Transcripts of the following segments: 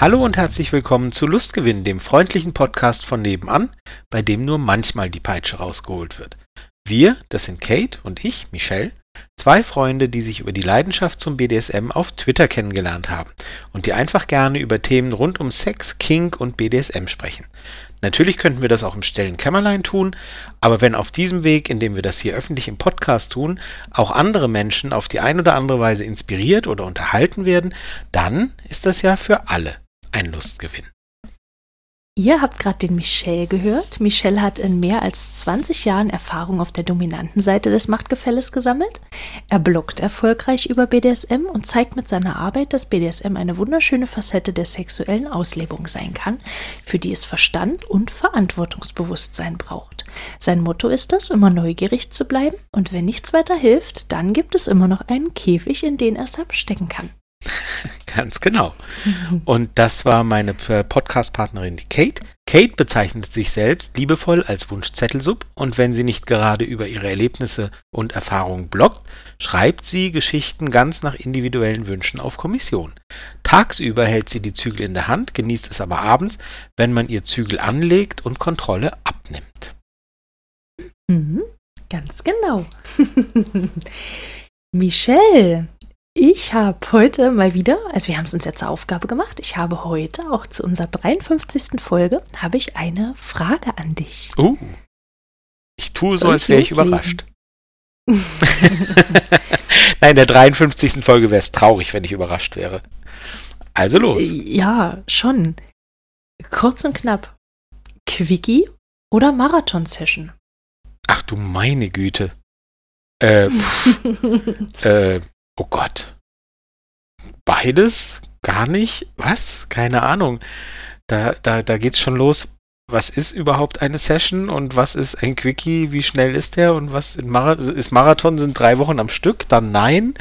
Hallo und herzlich willkommen zu Lustgewinn, dem freundlichen Podcast von nebenan, bei dem nur manchmal die Peitsche rausgeholt wird. Wir, das sind Kate und ich, Michelle, zwei Freunde, die sich über die Leidenschaft zum BDSM auf Twitter kennengelernt haben und die einfach gerne über Themen rund um Sex, Kink und BDSM sprechen. Natürlich könnten wir das auch im stillen Kämmerlein tun, aber wenn auf diesem Weg, in dem wir das hier öffentlich im Podcast tun, auch andere Menschen auf die ein oder andere Weise inspiriert oder unterhalten werden, dann ist das ja für alle ein Lustgewinn. Ihr habt gerade den Michel gehört. Michel hat in mehr als 20 Jahren Erfahrung auf der dominanten Seite des Machtgefälles gesammelt. Er bloggt erfolgreich über BDSM und zeigt mit seiner Arbeit, dass BDSM eine wunderschöne Facette der sexuellen Auslebung sein kann, für die es Verstand und Verantwortungsbewusstsein braucht. Sein Motto ist es, immer neugierig zu bleiben und wenn nichts weiter hilft, dann gibt es immer noch einen Käfig, in den er Sam stecken kann. Ganz genau. Und das war meine Podcast-Partnerin, die Kate. Kate bezeichnet sich selbst liebevoll als Wunschzettelsub und wenn sie nicht gerade über ihre Erlebnisse und Erfahrungen bloggt, schreibt sie Geschichten ganz nach individuellen Wünschen auf Kommission. Tagsüber hält sie die Zügel in der Hand, genießt es aber abends, wenn man ihr Zügel anlegt und Kontrolle abnimmt. Mhm, ganz genau. Michelle, ich habe heute mal wieder, also wir haben es uns ja zur Aufgabe gemacht, ich habe heute auch zu unserer 53. Folge, habe ich eine Frage an dich. Uh, ich tue so, als wäre ich überrascht. Nein, der 53. Folge wäre es traurig, wenn ich überrascht wäre. Also los. Ja, schon. Kurz und knapp. Quickie oder Marathon-Session? Ach du meine Güte. Äh, äh, Oh Gott. Beides? Gar nicht? Was? Keine Ahnung. Da, da, da geht's schon los. Was ist überhaupt eine Session und was ist ein Quickie? Wie schnell ist der? Und was in Marathon, ist Marathon sind drei Wochen am Stück? Dann nein?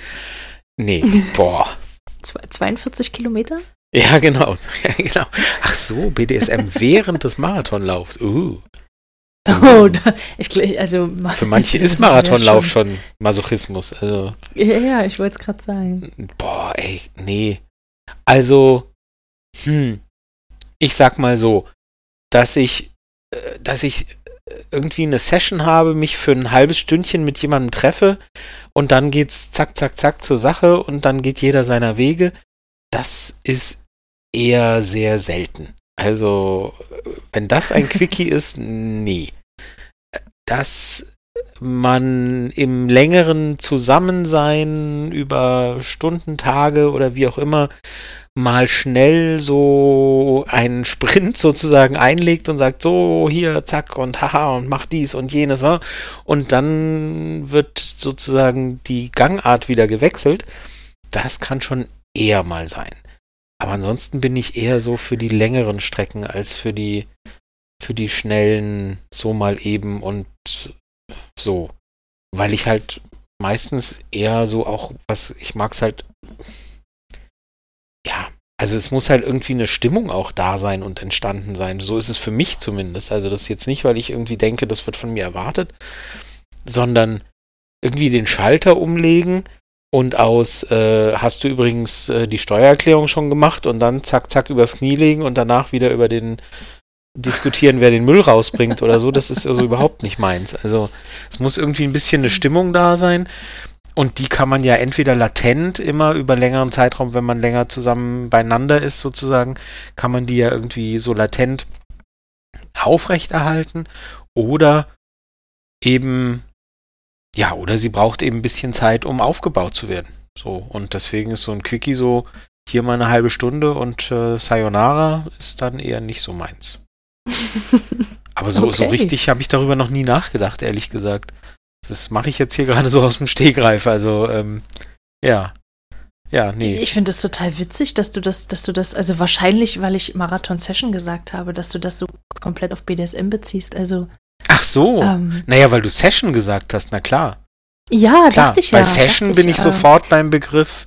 Nee, boah. 42 Kilometer? Ja, genau. Ja, genau. Ach so, BDSM während des Marathonlaufs. Uh. Oh, da, ich, also für manche ist Marathonlauf schon, schon Masochismus. Also. Ja, ja, ich wollte es gerade sagen. Boah, ey, nee. Also, hm, ich sag mal so, dass ich, äh, dass ich irgendwie eine Session habe, mich für ein halbes Stündchen mit jemandem treffe und dann geht's zack, zack, zack zur Sache und dann geht jeder seiner Wege. Das ist eher sehr selten. Also, wenn das ein Quickie ist, nee dass man im längeren Zusammensein über Stunden, Tage oder wie auch immer mal schnell so einen Sprint sozusagen einlegt und sagt, so hier, zack und haha und mach dies und jenes. Und dann wird sozusagen die Gangart wieder gewechselt. Das kann schon eher mal sein. Aber ansonsten bin ich eher so für die längeren Strecken als für die für die schnellen so mal eben und so. Weil ich halt meistens eher so auch, was ich mag es halt, ja, also es muss halt irgendwie eine Stimmung auch da sein und entstanden sein. So ist es für mich zumindest. Also das jetzt nicht, weil ich irgendwie denke, das wird von mir erwartet, sondern irgendwie den Schalter umlegen und aus, äh, hast du übrigens äh, die Steuererklärung schon gemacht und dann zack, zack übers Knie legen und danach wieder über den diskutieren, wer den Müll rausbringt oder so, das ist also überhaupt nicht meins. Also es muss irgendwie ein bisschen eine Stimmung da sein. Und die kann man ja entweder latent immer über längeren Zeitraum, wenn man länger zusammen beieinander ist, sozusagen, kann man die ja irgendwie so latent aufrechterhalten. Oder eben, ja, oder sie braucht eben ein bisschen Zeit, um aufgebaut zu werden. So, und deswegen ist so ein Quickie so hier mal eine halbe Stunde und äh, Sayonara ist dann eher nicht so meins. Aber so, okay. so richtig habe ich darüber noch nie nachgedacht, ehrlich gesagt. Das mache ich jetzt hier gerade so aus dem Stegreif. Also, ähm, ja. Ja, nee. Ich finde es total witzig, dass du das, dass du das, also wahrscheinlich, weil ich Marathon Session gesagt habe, dass du das so komplett auf BDSM beziehst. Also. Ach so. Ähm, naja, weil du Session gesagt hast, na klar. Ja, klar. dachte ich ja. Bei Session bin ich, ich äh, sofort beim Begriff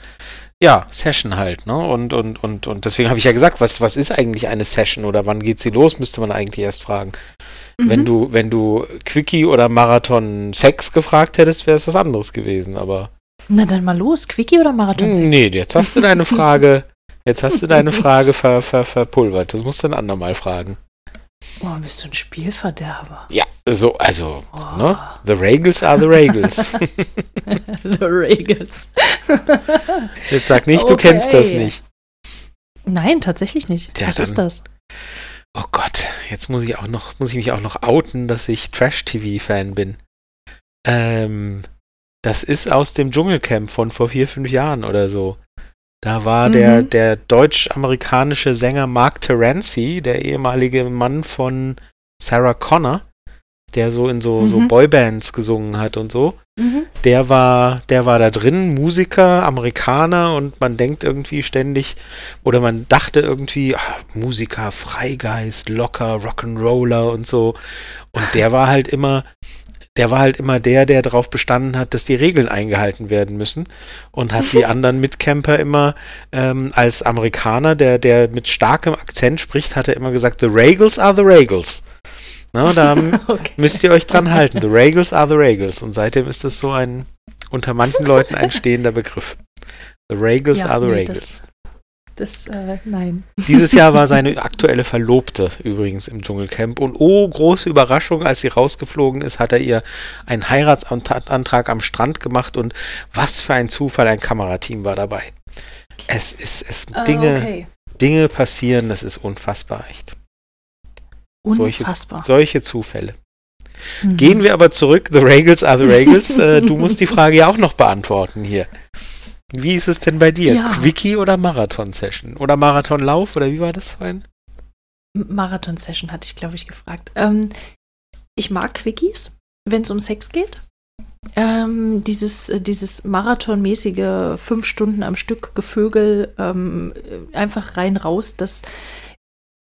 ja, Session halt, ne? Und, und, und, und deswegen habe ich ja gesagt, was, was ist eigentlich eine Session oder wann geht sie los, müsste man eigentlich erst fragen. Mhm. Wenn du, wenn du Quickie oder Marathon Sex gefragt hättest, wäre es was anderes gewesen, aber. Na dann mal los, Quickie oder Marathon Sex? Nee, jetzt hast du deine Frage. Jetzt hast du deine Frage ver, ver, verpulvert. Das musst du ein andermal fragen. Oh, bist du ein Spielverderber. Ja, so, also, oh. ne? The Regals are the Regals. the Regals. Jetzt sag nicht, okay. du kennst das nicht. Nein, tatsächlich nicht. Ja, Was dann, ist das? Oh Gott, jetzt muss ich auch noch, muss ich mich auch noch outen, dass ich Trash-TV-Fan bin. Ähm, das ist aus dem Dschungelcamp von vor vier, fünf Jahren oder so. Da war mhm. der, der deutsch-amerikanische Sänger Mark Terenzi, der ehemalige Mann von Sarah Connor, der so in so, mhm. so Boybands gesungen hat und so. Mhm. Der war, der war da drin, Musiker, Amerikaner und man denkt irgendwie ständig, oder man dachte irgendwie, ach, Musiker, Freigeist, locker, Rock'n'Roller und so. Und der war halt immer der war halt immer der, der darauf bestanden hat, dass die Regeln eingehalten werden müssen und hat die anderen Mitcamper immer ähm, als Amerikaner, der, der mit starkem Akzent spricht, hat er immer gesagt, the Regals are the Regals. Na, da okay. müsst ihr euch dran halten. The Regals are the Regals. Und seitdem ist das so ein unter manchen Leuten ein stehender Begriff. The Regals ja, are the nee, Regals. Das, äh, nein. Dieses Jahr war seine aktuelle Verlobte übrigens im Dschungelcamp. Und oh, große Überraschung, als sie rausgeflogen ist, hat er ihr einen Heiratsantrag am Strand gemacht und was für ein Zufall, ein Kamerateam war dabei. Es ist, es, uh, Dinge, okay. Dinge passieren, das ist unfassbar echt. Unfassbar. Solche, solche Zufälle. Mhm. Gehen wir aber zurück, the Regals are the Regals. äh, du musst die Frage ja auch noch beantworten hier. Wie ist es denn bei dir? Ja. Quickie oder Marathon-Session? Oder Marathonlauf? Oder wie war das vorhin? Marathon-Session hatte ich, glaube ich, gefragt. Ähm, ich mag Quickies, wenn es um Sex geht. Ähm, dieses, äh, dieses marathonmäßige fünf Stunden am Stück Gevögel, ähm, einfach rein raus, das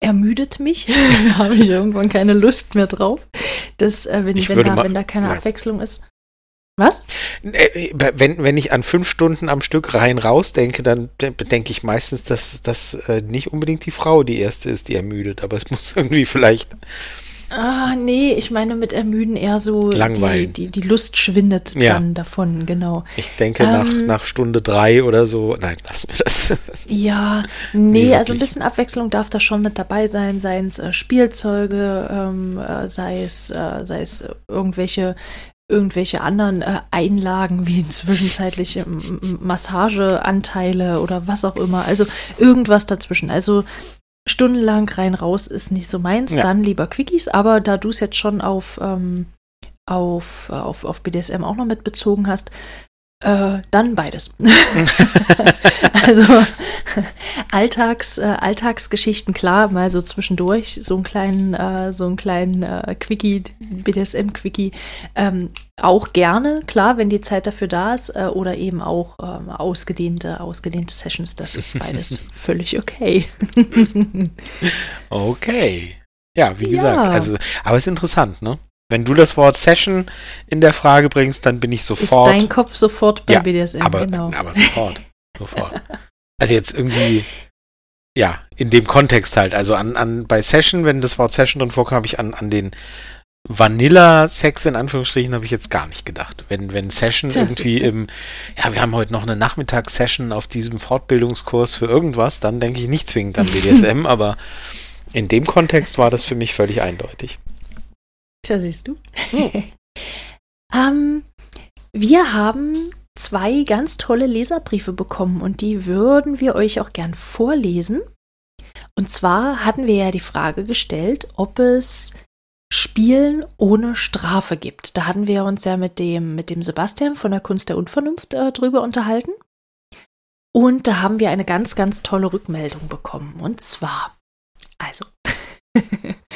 ermüdet mich. da habe ich irgendwann keine Lust mehr drauf. Das, äh, wenn, wenn, da, wenn da keine nein. Abwechslung ist. Was? Äh, wenn, wenn ich an fünf Stunden am Stück rein raus denke, dann denke ich meistens, dass das äh, nicht unbedingt die Frau die erste ist, die ermüdet, aber es muss irgendwie vielleicht. Ah, nee, ich meine mit ermüden eher so Langweilen. Die, die, die Lust schwindet ja. dann davon, genau. Ich denke ähm, nach, nach Stunde drei oder so, nein, lass mir das. ja, nee, nee also ein bisschen Abwechslung darf da schon mit dabei sein, seien es äh, Spielzeuge, ähm, äh, sei es, äh, sei es irgendwelche irgendwelche anderen äh, Einlagen wie zwischenzeitliche Massageanteile oder was auch immer. Also irgendwas dazwischen. Also stundenlang rein raus ist nicht so meins, ja. dann lieber Quickies, aber da du es jetzt schon auf, ähm, auf, auf, auf BDSM auch noch mit bezogen hast, äh, dann beides. also Alltags, äh, Alltagsgeschichten, klar, mal so zwischendurch so einen kleinen, äh, so einen kleinen äh, Quickie, BDSM-Quickie, ähm, auch gerne, klar, wenn die Zeit dafür da ist, äh, oder eben auch ähm, ausgedehnte, ausgedehnte Sessions, das ist beides völlig okay. okay. Ja, wie gesagt, ja. also, aber es ist interessant, ne? Wenn du das Wort Session in der Frage bringst, dann bin ich sofort. Ist dein Kopf sofort bei ja, BDSM, aber, genau. aber sofort. sofort. Also jetzt irgendwie, ja, in dem Kontext halt. Also an, an bei Session, wenn das Wort Session drin vorkommt, habe ich an, an den Vanilla-Sex in Anführungsstrichen habe ich jetzt gar nicht gedacht. Wenn, wenn Session Tja, irgendwie im, ja, wir haben heute noch eine Nachmittagssession auf diesem Fortbildungskurs für irgendwas, dann denke ich nicht zwingend an BDSM, aber in dem Kontext war das für mich völlig eindeutig. Tja, siehst du. Hm. ähm, wir haben zwei ganz tolle Leserbriefe bekommen und die würden wir euch auch gern vorlesen. Und zwar hatten wir ja die Frage gestellt, ob es Spielen ohne Strafe gibt. Da hatten wir uns ja mit dem, mit dem Sebastian von der Kunst der Unvernunft äh, drüber unterhalten. Und da haben wir eine ganz, ganz tolle Rückmeldung bekommen. Und zwar, also,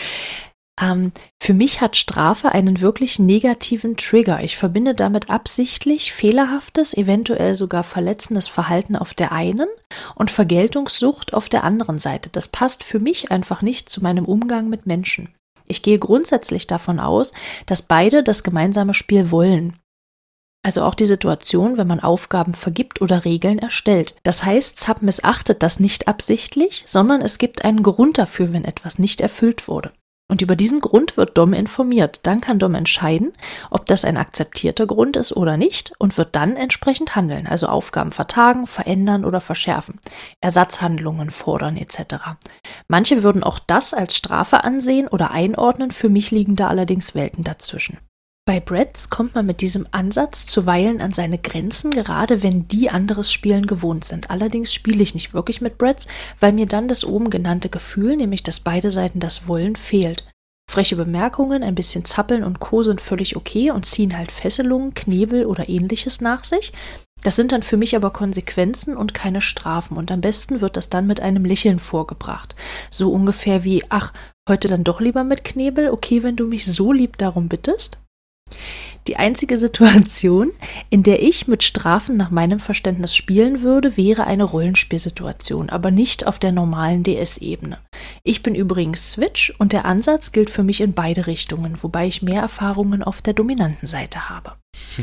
Ähm, für mich hat Strafe einen wirklich negativen Trigger. Ich verbinde damit absichtlich fehlerhaftes, eventuell sogar verletzendes Verhalten auf der einen und Vergeltungssucht auf der anderen Seite. Das passt für mich einfach nicht zu meinem Umgang mit Menschen. Ich gehe grundsätzlich davon aus, dass beide das gemeinsame Spiel wollen. Also auch die Situation, wenn man Aufgaben vergibt oder Regeln erstellt. Das heißt, Zap missachtet das nicht absichtlich, sondern es gibt einen Grund dafür, wenn etwas nicht erfüllt wurde. Und über diesen Grund wird Dom informiert. Dann kann Dom entscheiden, ob das ein akzeptierter Grund ist oder nicht und wird dann entsprechend handeln, also Aufgaben vertagen, verändern oder verschärfen, Ersatzhandlungen fordern etc. Manche würden auch das als Strafe ansehen oder einordnen, für mich liegen da allerdings Welten dazwischen. Bei Bretts kommt man mit diesem Ansatz zuweilen an seine Grenzen, gerade wenn die anderes Spielen gewohnt sind. Allerdings spiele ich nicht wirklich mit Bretts, weil mir dann das oben genannte Gefühl, nämlich dass beide Seiten das wollen, fehlt. Freche Bemerkungen, ein bisschen Zappeln und Co. sind völlig okay und ziehen halt Fesselungen, Knebel oder ähnliches nach sich. Das sind dann für mich aber Konsequenzen und keine Strafen und am besten wird das dann mit einem Lächeln vorgebracht. So ungefähr wie, ach, heute dann doch lieber mit Knebel, okay, wenn du mich so lieb darum bittest? Die einzige Situation, in der ich mit Strafen nach meinem Verständnis spielen würde, wäre eine Rollenspielsituation, aber nicht auf der normalen DS-Ebene. Ich bin übrigens Switch und der Ansatz gilt für mich in beide Richtungen, wobei ich mehr Erfahrungen auf der dominanten Seite habe.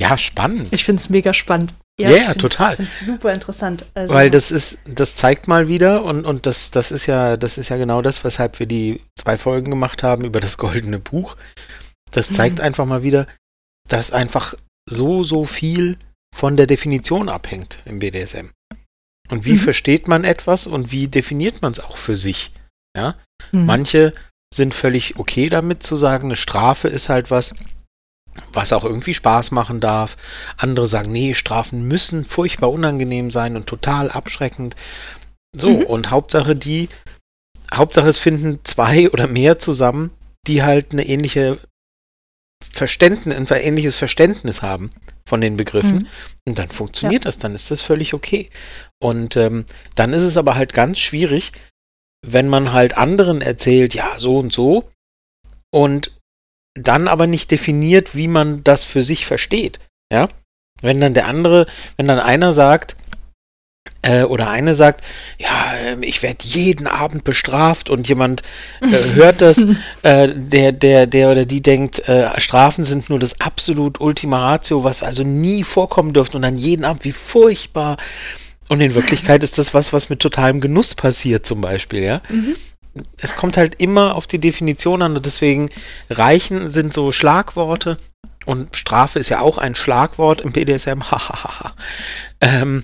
Ja, spannend. Ich finde es mega spannend. Ja, yeah, total. super interessant. Also Weil das ist, das zeigt mal wieder und, und das, das ist ja, das ist ja genau das, weshalb wir die zwei Folgen gemacht haben über das goldene Buch. Das zeigt mhm. einfach mal wieder, dass einfach so, so viel von der Definition abhängt im BDSM. Und wie mhm. versteht man etwas und wie definiert man es auch für sich? Ja? Mhm. Manche sind völlig okay damit zu sagen, eine Strafe ist halt was, was auch irgendwie Spaß machen darf. Andere sagen, nee, Strafen müssen furchtbar unangenehm sein und total abschreckend. So, mhm. und Hauptsache die, Hauptsache es finden zwei oder mehr zusammen, die halt eine ähnliche Verständnis, ein ähnliches Verständnis haben von den Begriffen. Mhm. Und dann funktioniert ja. das, dann ist das völlig okay. Und ähm, dann ist es aber halt ganz schwierig, wenn man halt anderen erzählt, ja, so und so, und dann aber nicht definiert, wie man das für sich versteht. Ja? Wenn dann der andere, wenn dann einer sagt, äh, oder eine sagt, ja, ähm, ich werde jeden Abend bestraft und jemand äh, hört das, äh, der, der, der oder die denkt, äh, Strafen sind nur das absolut Ultima Ratio, was also nie vorkommen dürfte und dann jeden Abend, wie furchtbar. Und in Wirklichkeit ist das was, was mit totalem Genuss passiert, zum Beispiel, ja. Mhm. Es kommt halt immer auf die Definition an und deswegen reichen sind so Schlagworte und Strafe ist ja auch ein Schlagwort im BDSM, ähm,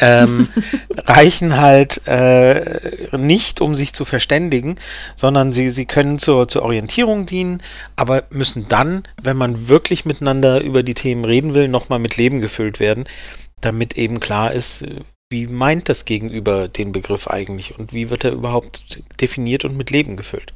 ähm, reichen halt äh, nicht, um sich zu verständigen, sondern sie, sie können zur, zur Orientierung dienen, aber müssen dann, wenn man wirklich miteinander über die Themen reden will, nochmal mit Leben gefüllt werden, damit eben klar ist, wie meint das Gegenüber den Begriff eigentlich und wie wird er überhaupt definiert und mit Leben gefüllt.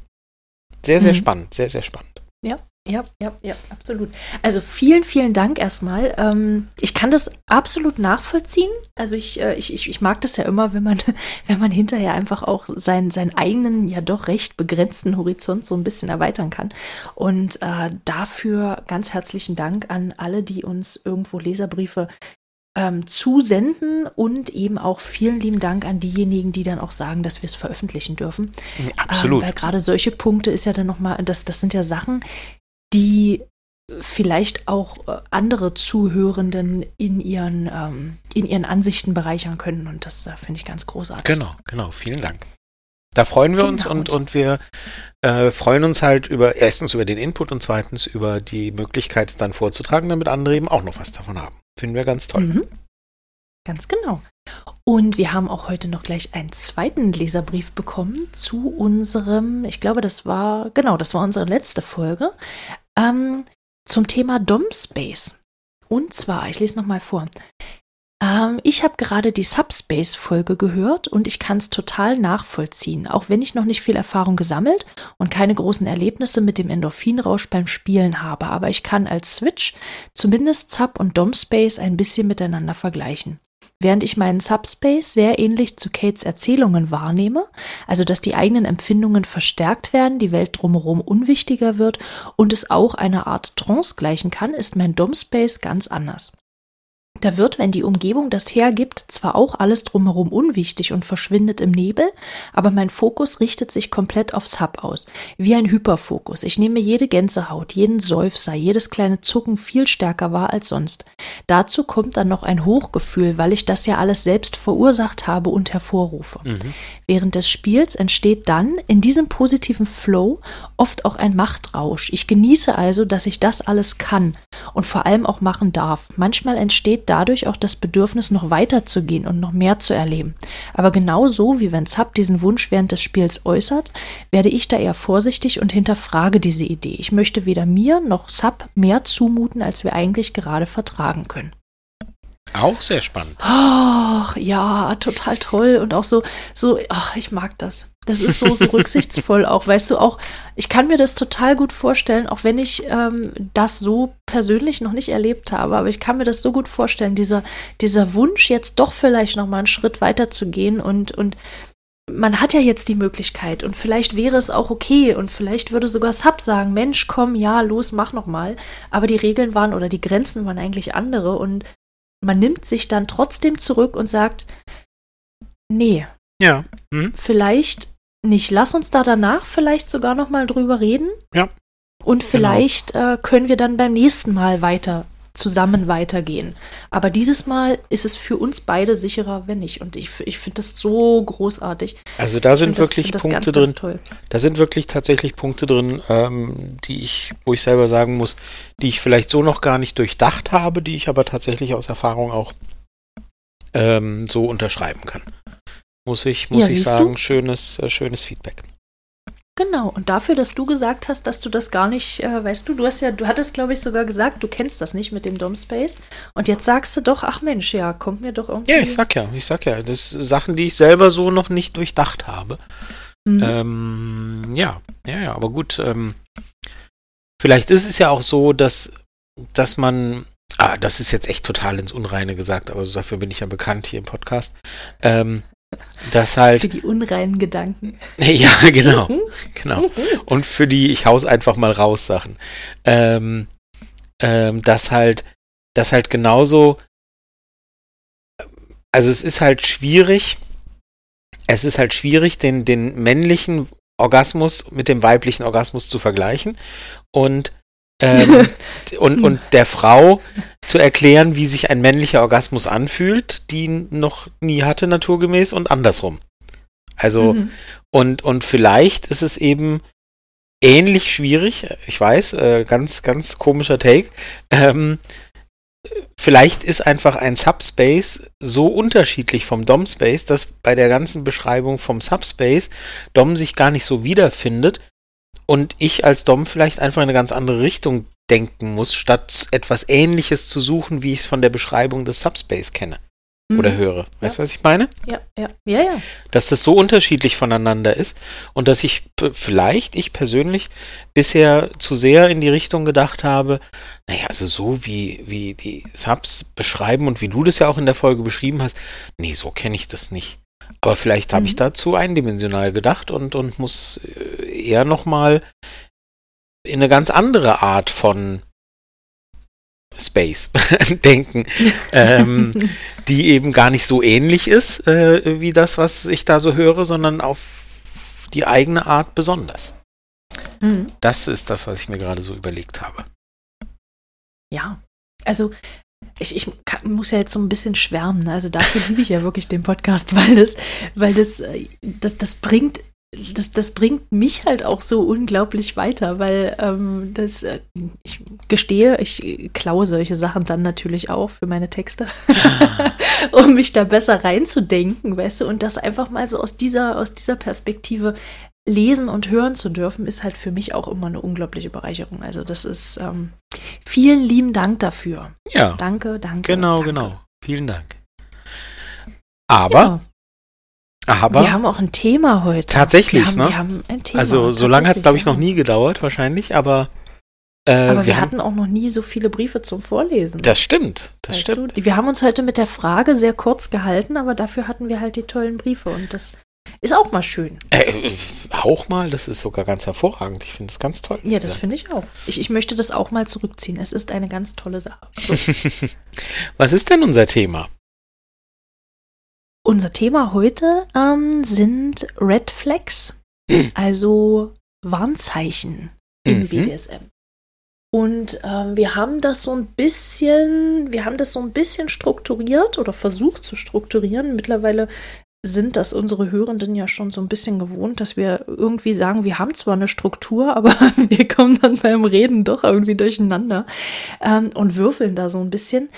Sehr, sehr mhm. spannend, sehr, sehr spannend. Ja, ja, ja, ja, absolut. Also vielen, vielen Dank erstmal. Ähm, ich kann das absolut nachvollziehen. Also ich, äh, ich, ich, ich mag das ja immer, wenn man, wenn man hinterher einfach auch seinen, seinen eigenen, ja doch recht begrenzten Horizont so ein bisschen erweitern kann. Und äh, dafür ganz herzlichen Dank an alle, die uns irgendwo Leserbriefe ähm, zusenden und eben auch vielen lieben Dank an diejenigen, die dann auch sagen, dass wir es veröffentlichen dürfen. Absolut. Ähm, weil gerade solche Punkte ist ja dann nochmal, das, das sind ja Sachen, die vielleicht auch äh, andere Zuhörenden in ihren, ähm, in ihren Ansichten bereichern können. Und das äh, finde ich ganz großartig. Genau, genau. Vielen Dank. Da freuen wir uns und, und wir äh, freuen uns halt über erstens über den Input und zweitens über die Möglichkeit, es dann vorzutragen, damit andere eben auch noch was davon haben. Finden wir ganz toll. Mhm. Ganz genau. Und wir haben auch heute noch gleich einen zweiten Leserbrief bekommen zu unserem, ich glaube, das war, genau, das war unsere letzte Folge, ähm, zum Thema DOM-Space. Und zwar, ich lese nochmal vor. Ähm, ich habe gerade die Subspace-Folge gehört und ich kann es total nachvollziehen, auch wenn ich noch nicht viel Erfahrung gesammelt und keine großen Erlebnisse mit dem Endorphinrausch beim Spielen habe. Aber ich kann als Switch zumindest Sub und DOM-Space ein bisschen miteinander vergleichen während ich meinen Subspace sehr ähnlich zu Kates Erzählungen wahrnehme, also dass die eigenen Empfindungen verstärkt werden, die Welt drumherum unwichtiger wird und es auch einer Art Trance gleichen kann, ist mein Domspace ganz anders. Da wird, wenn die Umgebung das hergibt, zwar auch alles drumherum unwichtig und verschwindet im Nebel, aber mein Fokus richtet sich komplett aufs Hub aus. Wie ein Hyperfokus. Ich nehme jede Gänsehaut, jeden Seufzer, jedes kleine Zucken viel stärker wahr als sonst. Dazu kommt dann noch ein Hochgefühl, weil ich das ja alles selbst verursacht habe und hervorrufe. Mhm. Während des Spiels entsteht dann in diesem positiven Flow oft auch ein Machtrausch. Ich genieße also, dass ich das alles kann und vor allem auch machen darf. Manchmal entsteht dadurch auch das Bedürfnis, noch weiter zu gehen und noch mehr zu erleben. Aber genauso wie wenn Zapp diesen Wunsch während des Spiels äußert, werde ich da eher vorsichtig und hinterfrage diese Idee. Ich möchte weder mir noch Zapp mehr zumuten, als wir eigentlich gerade vertragen können. Auch sehr spannend. Ach, ja, total toll. Und auch so, so, ach, ich mag das. Das ist so, so rücksichtsvoll auch. Weißt du, auch, ich kann mir das total gut vorstellen, auch wenn ich ähm, das so persönlich noch nicht erlebt habe, aber ich kann mir das so gut vorstellen, dieser, dieser Wunsch, jetzt doch vielleicht nochmal einen Schritt weiter zu gehen und, und man hat ja jetzt die Möglichkeit und vielleicht wäre es auch okay und vielleicht würde sogar Sub sagen, Mensch, komm, ja, los, mach noch mal. Aber die Regeln waren oder die Grenzen waren eigentlich andere und man nimmt sich dann trotzdem zurück und sagt, nee. Ja. Mhm. Vielleicht nicht. Lass uns da danach vielleicht sogar noch mal drüber reden. Ja. Und genau. vielleicht genau. äh, können wir dann beim nächsten Mal weiter zusammen weitergehen. Aber dieses Mal ist es für uns beide sicherer, wenn nicht. Und ich, ich finde das so großartig. Also da sind wirklich das, Punkte ganz, drin. Ganz da sind wirklich tatsächlich Punkte drin, ähm, die ich, wo ich selber sagen muss, die ich vielleicht so noch gar nicht durchdacht habe, die ich aber tatsächlich aus Erfahrung auch ähm, so unterschreiben kann. Muss ich, muss ja, ich sagen, schönes, äh, schönes Feedback. Genau, und dafür, dass du gesagt hast, dass du das gar nicht, äh, weißt du, du hast ja, du hattest, glaube ich, sogar gesagt, du kennst das nicht mit dem Dom Space. Und jetzt sagst du doch, ach Mensch, ja, kommt mir doch irgendwie. Ja, ich sag ja, ich sag ja. Das sind Sachen, die ich selber so noch nicht durchdacht habe. Mhm. Ähm, ja, ja, ja, aber gut. Ähm, vielleicht ist es ja auch so, dass, dass man, ah, das ist jetzt echt total ins Unreine gesagt, aber dafür bin ich ja bekannt hier im Podcast. Ähm, dass halt. Für die unreinen Gedanken. Ja, genau. genau. Und für die, ich haus einfach mal raus Sachen. Ähm, ähm, dass halt, dass halt genauso. Also es ist halt schwierig. Es ist halt schwierig, den, den männlichen Orgasmus mit dem weiblichen Orgasmus zu vergleichen. Und ähm, und, und der Frau zu erklären, wie sich ein männlicher Orgasmus anfühlt, die noch nie hatte naturgemäß und andersrum. Also, mhm. und, und vielleicht ist es eben ähnlich schwierig, ich weiß, äh, ganz, ganz komischer Take, ähm, vielleicht ist einfach ein Subspace so unterschiedlich vom DOM-Space, dass bei der ganzen Beschreibung vom Subspace DOM sich gar nicht so wiederfindet und ich als Dom vielleicht einfach in eine ganz andere Richtung denken muss, statt etwas Ähnliches zu suchen, wie ich es von der Beschreibung des Subspace kenne mhm. oder höre. Weißt du, ja. was ich meine? Ja, ja, ja, ja. Dass das so unterschiedlich voneinander ist und dass ich vielleicht, ich persönlich, bisher zu sehr in die Richtung gedacht habe, naja, also so wie, wie die Subs beschreiben und wie du das ja auch in der Folge beschrieben hast, nee, so kenne ich das nicht. Aber vielleicht habe mhm. ich dazu eindimensional gedacht und, und muss äh, eher nochmal in eine ganz andere Art von Space denken, ähm, die eben gar nicht so ähnlich ist äh, wie das, was ich da so höre, sondern auf die eigene Art besonders. Mhm. Das ist das, was ich mir gerade so überlegt habe. Ja, also ich, ich kann, muss ja jetzt so ein bisschen schwärmen. Ne? Also dafür liebe ich ja wirklich den Podcast, weil das, weil das, äh, das, das bringt das, das bringt mich halt auch so unglaublich weiter, weil ähm, das, äh, ich gestehe, ich klaue solche Sachen dann natürlich auch für meine Texte, um mich da besser reinzudenken, weißt du, und das einfach mal so aus dieser, aus dieser Perspektive lesen und hören zu dürfen, ist halt für mich auch immer eine unglaubliche Bereicherung. Also das ist ähm, vielen lieben Dank dafür. Ja. Danke, danke. Genau, danke. genau. Vielen Dank. Aber, ja. aber. Wir haben auch ein Thema heute. Tatsächlich, wir haben, ne? Wir haben ein Thema. Also, so lange hat es, glaube ich, noch nie gedauert, wahrscheinlich, aber. Äh, aber wir, wir hatten auch noch nie so viele Briefe zum Vorlesen. Das stimmt, das weißt stimmt. Du? Wir haben uns heute mit der Frage sehr kurz gehalten, aber dafür hatten wir halt die tollen Briefe und das ist auch mal schön. Äh, auch mal. Das ist sogar ganz hervorragend. Ich finde es ganz toll. Ja, das finde ich auch. Ich, ich möchte das auch mal zurückziehen. Es ist eine ganz tolle Sache. So. Was ist denn unser Thema? Unser Thema heute ähm, sind Red Flags, also Warnzeichen im Mhm. BDSM. Und ähm, wir haben das so ein bisschen, wir haben das so ein bisschen strukturiert oder versucht zu strukturieren. Mittlerweile sind das unsere Hörenden ja schon so ein bisschen gewohnt, dass wir irgendwie sagen, wir haben zwar eine Struktur, aber wir kommen dann beim Reden doch irgendwie durcheinander ähm, und würfeln da so ein bisschen.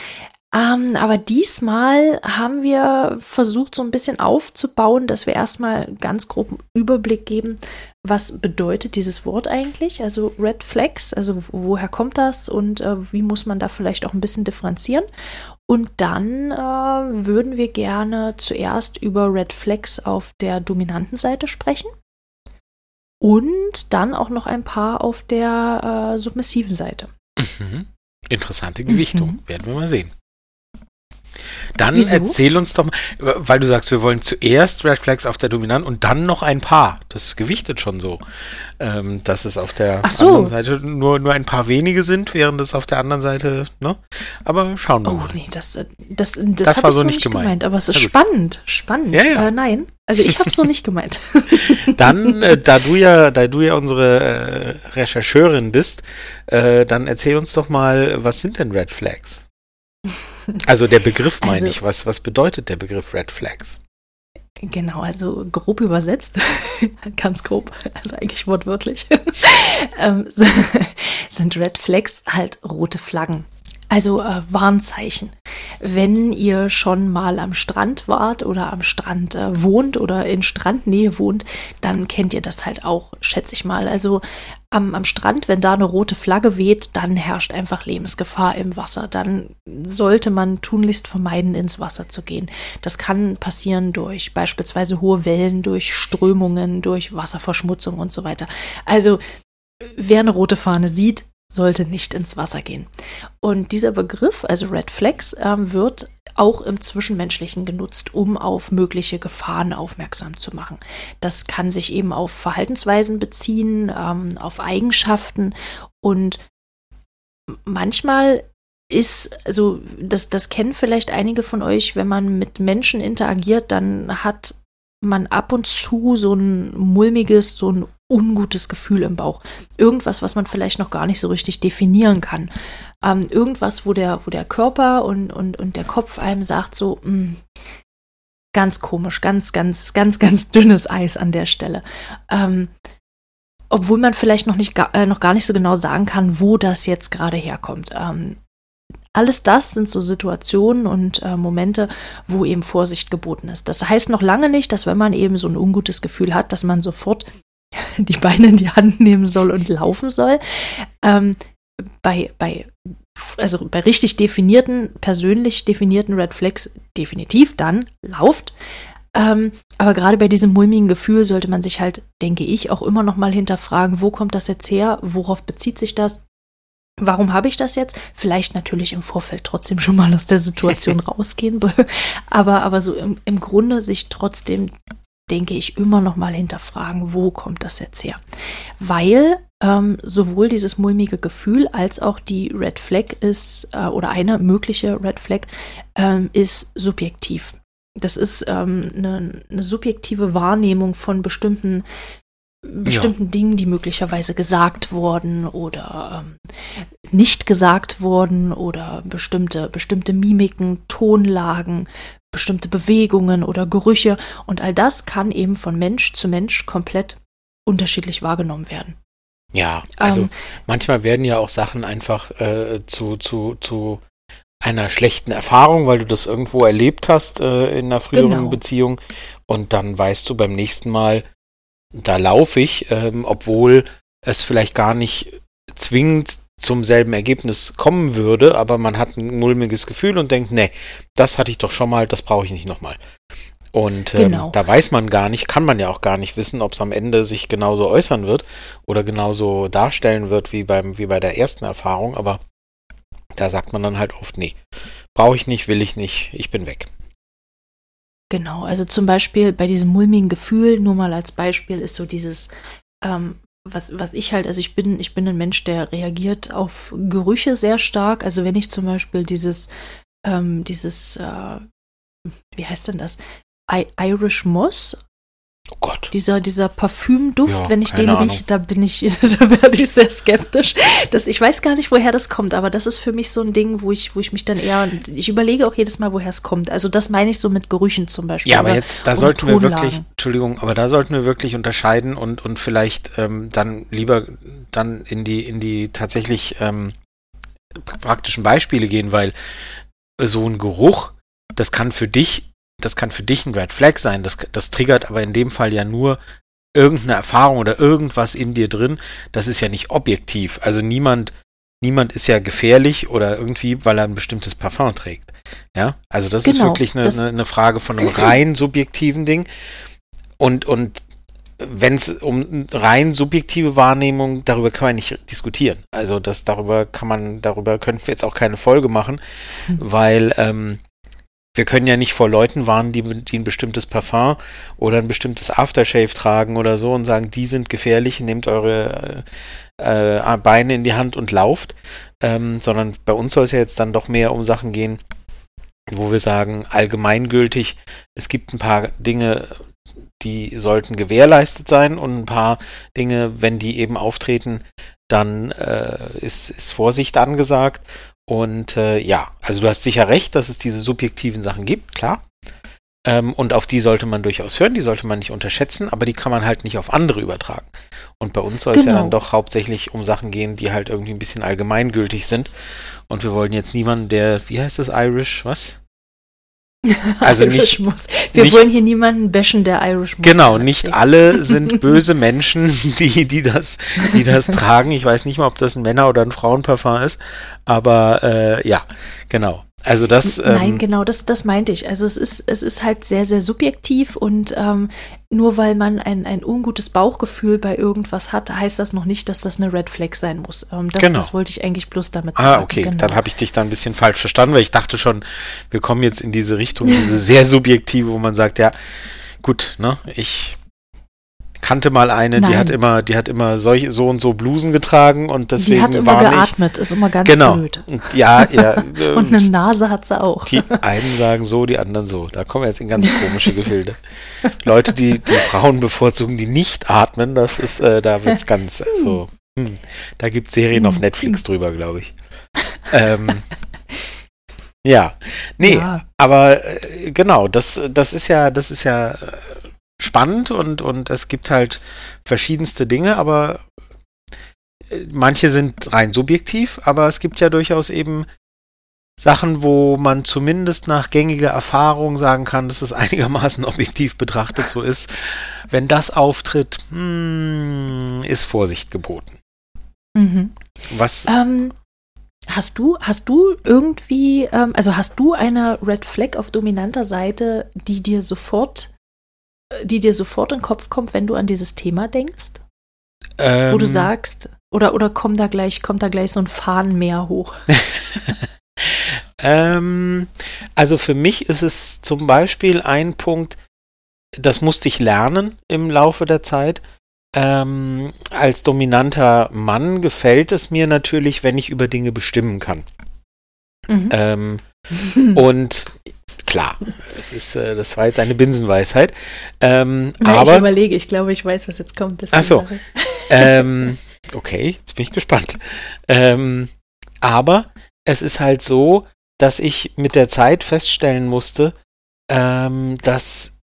Ähm, aber diesmal haben wir versucht, so ein bisschen aufzubauen, dass wir erstmal ganz groben Überblick geben, was bedeutet dieses Wort eigentlich, also Red Flags, also woher kommt das und äh, wie muss man da vielleicht auch ein bisschen differenzieren. Und dann äh, würden wir gerne zuerst über Red Flags auf der dominanten Seite sprechen und dann auch noch ein paar auf der äh, submissiven Seite. Mhm. Interessante Gewichtung. Mhm. Werden wir mal sehen. Dann Wieso? erzähl uns doch mal, weil du sagst, wir wollen zuerst Red Flags auf der Dominanten und dann noch ein paar. Das gewichtet schon so, ähm, dass es auf der so. anderen Seite nur, nur ein paar wenige sind, während es auf der anderen Seite, ne? Aber schauen wir Oh mal. nee, das, äh, das, das, Das hab war so nicht gemeint. Aber es ist spannend, spannend. Ja, ja. Äh, nein, also ich habe so nicht gemeint. Dann, äh, da du ja, da du ja unsere äh, Rechercheurin bist, äh, dann erzähl uns doch mal, was sind denn Red Flags? Also der Begriff meine Also- ich. Was, was bedeutet der Begriff Red Flags? Genau, also grob übersetzt, ganz grob, also eigentlich wortwörtlich, ähm, sind Red Flags halt rote Flaggen. Also äh, Warnzeichen. Wenn ihr schon mal am Strand wart oder am Strand äh, wohnt oder in Strandnähe wohnt, dann kennt ihr das halt auch, schätze ich mal. Also am, am Strand, wenn da eine rote Flagge weht, dann herrscht einfach Lebensgefahr im Wasser. Dann sollte man tunlichst vermeiden, ins Wasser zu gehen. Das kann passieren durch beispielsweise hohe Wellen, durch Strömungen, durch Wasserverschmutzung und so weiter. Also wer eine rote Fahne sieht, sollte nicht ins Wasser gehen. Und dieser Begriff, also Red Flags, ähm, wird auch im Zwischenmenschlichen genutzt, um auf mögliche Gefahren aufmerksam zu machen. Das kann sich eben auf Verhaltensweisen beziehen, ähm, auf Eigenschaften und manchmal ist, also das, das kennen vielleicht einige von euch, wenn man mit Menschen interagiert, dann hat man ab und zu so ein mulmiges, so ein ungutes Gefühl im Bauch. Irgendwas, was man vielleicht noch gar nicht so richtig definieren kann. Ähm, irgendwas, wo der, wo der Körper und, und, und der Kopf einem sagt, so, mh, ganz komisch, ganz, ganz, ganz, ganz dünnes Eis an der Stelle. Ähm, obwohl man vielleicht noch, nicht, äh, noch gar nicht so genau sagen kann, wo das jetzt gerade herkommt. Ähm, alles das sind so Situationen und äh, Momente, wo eben Vorsicht geboten ist. Das heißt noch lange nicht, dass wenn man eben so ein ungutes Gefühl hat, dass man sofort die Beine in die Hand nehmen soll und laufen soll. Ähm, bei, bei, also bei richtig definierten, persönlich definierten Red Flags definitiv dann lauft. Ähm, aber gerade bei diesem mulmigen Gefühl sollte man sich halt, denke ich, auch immer noch mal hinterfragen, wo kommt das jetzt her? Worauf bezieht sich das? Warum habe ich das jetzt? Vielleicht natürlich im Vorfeld trotzdem schon mal aus der Situation rausgehen, aber, aber so im, im Grunde sich trotzdem, denke ich, immer noch mal hinterfragen, wo kommt das jetzt her? Weil ähm, sowohl dieses mulmige Gefühl als auch die Red Flag ist, äh, oder eine mögliche Red Flag, ähm, ist subjektiv. Das ist ähm, eine, eine subjektive Wahrnehmung von bestimmten bestimmten Dingen, die möglicherweise gesagt wurden oder ähm, nicht gesagt wurden oder bestimmte, bestimmte Mimiken, Tonlagen, bestimmte Bewegungen oder Gerüche und all das kann eben von Mensch zu Mensch komplett unterschiedlich wahrgenommen werden. Ja, also Ähm, manchmal werden ja auch Sachen einfach äh, zu, zu, zu einer schlechten Erfahrung, weil du das irgendwo erlebt hast äh, in einer früheren Genau. Beziehung und dann weißt du beim nächsten Mal, da laufe ich, ähm, obwohl es vielleicht gar nicht zwingend zum selben Ergebnis kommen würde, aber man hat ein mulmiges Gefühl und denkt, nee, das hatte ich doch schon mal, das brauche ich nicht nochmal. Und ähm, Genau. da weiß man gar nicht, kann man ja auch gar nicht wissen, ob es am Ende sich genauso äußern wird oder genauso darstellen wird wie beim wie bei der ersten Erfahrung, aber da sagt man dann halt oft, nee, brauche ich nicht, will ich nicht, ich bin weg. Genau, also zum Beispiel bei diesem mulmigen Gefühl, nur mal als Beispiel, ist so dieses, ähm, was, was ich halt, also ich bin, ich bin ein Mensch, der reagiert auf Gerüche sehr stark. Also wenn ich zum Beispiel dieses, ähm, dieses, äh, wie heißt denn das? I Irish Moss Oh Gott. Dieser, dieser Parfümduft, Ja, wenn ich den Ahnung. rieche, da bin ich, da werde ich sehr skeptisch. Das, ich weiß gar nicht, woher das kommt, aber das ist für mich so ein Ding, wo ich, wo ich mich dann eher, ich überlege auch jedes Mal, woher es kommt. Also das meine ich so mit Gerüchen zum Beispiel. Ja, aber oder- jetzt, da sollten wir wirklich. Entschuldigung, aber da sollten wir wirklich unterscheiden und, und vielleicht ähm, dann lieber dann in die, in die tatsächlich ähm, praktischen Beispiele gehen, weil so ein Geruch, das kann für dich, das kann für dich ein Red Flag sein. Das, das triggert aber in dem Fall ja nur irgendeine Erfahrung oder irgendwas in dir drin. Das ist ja nicht objektiv. Also niemand, niemand ist ja gefährlich oder irgendwie, weil er ein bestimmtes Parfum trägt. Ja, also das ist Genau, wirklich eine, das- eine, eine Frage von einem rein subjektiven Ding. Und, und wenn es um rein subjektive Wahrnehmung, darüber kann man nicht diskutieren. Also das darüber kann man, darüber könnten wir jetzt auch keine Folge machen, Hm. weil ähm, wir können ja nicht vor Leuten warnen, die, die ein bestimmtes Parfum oder ein bestimmtes Aftershave tragen oder so und sagen, die sind gefährlich, nehmt eure äh, äh, Beine in die Hand und lauft, ähm, sondern bei uns soll es ja jetzt dann doch mehr um Sachen gehen, wo wir sagen, allgemeingültig, es gibt ein paar Dinge, die sollten gewährleistet sein und ein paar Dinge, wenn die eben auftreten, dann äh, ist, ist Vorsicht angesagt. Und äh, ja, also du hast sicher recht, dass es diese subjektiven Sachen gibt, klar. Ähm, und auf die sollte man durchaus hören, die sollte man nicht unterschätzen, aber die kann man halt nicht auf andere übertragen. Und bei uns soll es ja Genau. dann doch hauptsächlich um Sachen gehen, die halt irgendwie ein bisschen allgemeingültig sind. Und wir wollen jetzt niemanden, der, wie heißt das, Irish, was? Also nicht-. Wir nicht- wollen hier niemanden bashen, der Irish Moss Genau, nicht alle sind böse Menschen, die, die das, die das tragen. Ich weiß nicht mal, ob das ein Männer- oder ein Frauenparfum ist, aber äh, ja, genau. Also das, Nein, ähm, genau, das, das meinte ich. Also es ist, es ist halt sehr, sehr subjektiv und ähm, nur weil man ein, ein ungutes Bauchgefühl bei irgendwas hat, heißt das noch nicht, dass das eine Red Flag sein muss. Ähm, das, Genau. das wollte ich eigentlich bloß damit sagen. ah, okay, genau. dann habe ich dich da ein bisschen falsch verstanden, weil ich dachte schon, wir kommen jetzt in diese Richtung, diese sehr subjektive, wo man sagt, ja, gut, ne, ich kannte mal eine, die Nein. hat immer, die hat immer solch, so und so Blusen getragen und deswegen Die hat immer warne ich. geatmet, ist immer ganz Genau. blöd. Und Ja, ja. äh, Und eine Nase hat sie auch. Die einen sagen so, die anderen so. Da kommen wir jetzt in ganz komische Gefilde. Leute, die, die Frauen bevorzugen, die nicht atmen, das ist, äh, da wird's ganz, also, hm, da gibt Serien auf Hm. Netflix drüber, glaube ich. Ähm, ja, nee, Ja. aber äh, genau, das, das ist ja, das ist ja äh, spannend und, und es gibt halt verschiedenste Dinge, aber äh, manche sind rein subjektiv, aber es gibt ja durchaus eben Sachen, wo man zumindest nach gängiger Erfahrung sagen kann, dass es einigermaßen objektiv betrachtet so ist. Wenn das auftritt, hm, ist Vorsicht geboten. Mhm. Was, Ähm, hast du, hast du irgendwie, ähm, also hast du eine Red Flag auf dominanter Seite, die dir sofort, die dir sofort in den Kopf kommt, wenn du an dieses Thema denkst? ähm, Wo du sagst, oder, oder kommt da gleich, kommt da gleich so ein Fahnenmeer hoch? Ähm, also für mich ist es zum Beispiel ein Punkt, das musste ich lernen im Laufe der Zeit. Ähm, als dominanter Mann gefällt es mir natürlich, wenn ich über Dinge bestimmen kann. Mhm. Ähm, und klar, es ist, äh, das war jetzt eine Binsenweisheit. Ähm, ich aber überlege, ich glaube, ich weiß, was jetzt kommt. Ach so. ich. ähm, okay, jetzt bin ich gespannt. Ähm, aber es ist halt so, dass ich mit der Zeit feststellen musste, ähm, dass